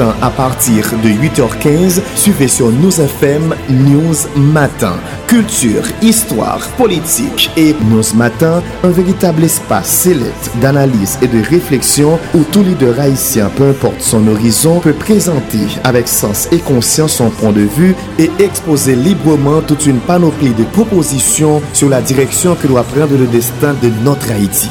À partir de 8h15, suivez sur News FM News Matin. Culture, histoire, politique et News Matin, un véritable espace sélect d'analyse et de réflexion où tout leader haïtien, peu importe son horizon, peut présenter avec sens et conscience son point de vue et exposer librement toute une panoplie de propositions sur la direction que doit prendre le destin de notre Haïti.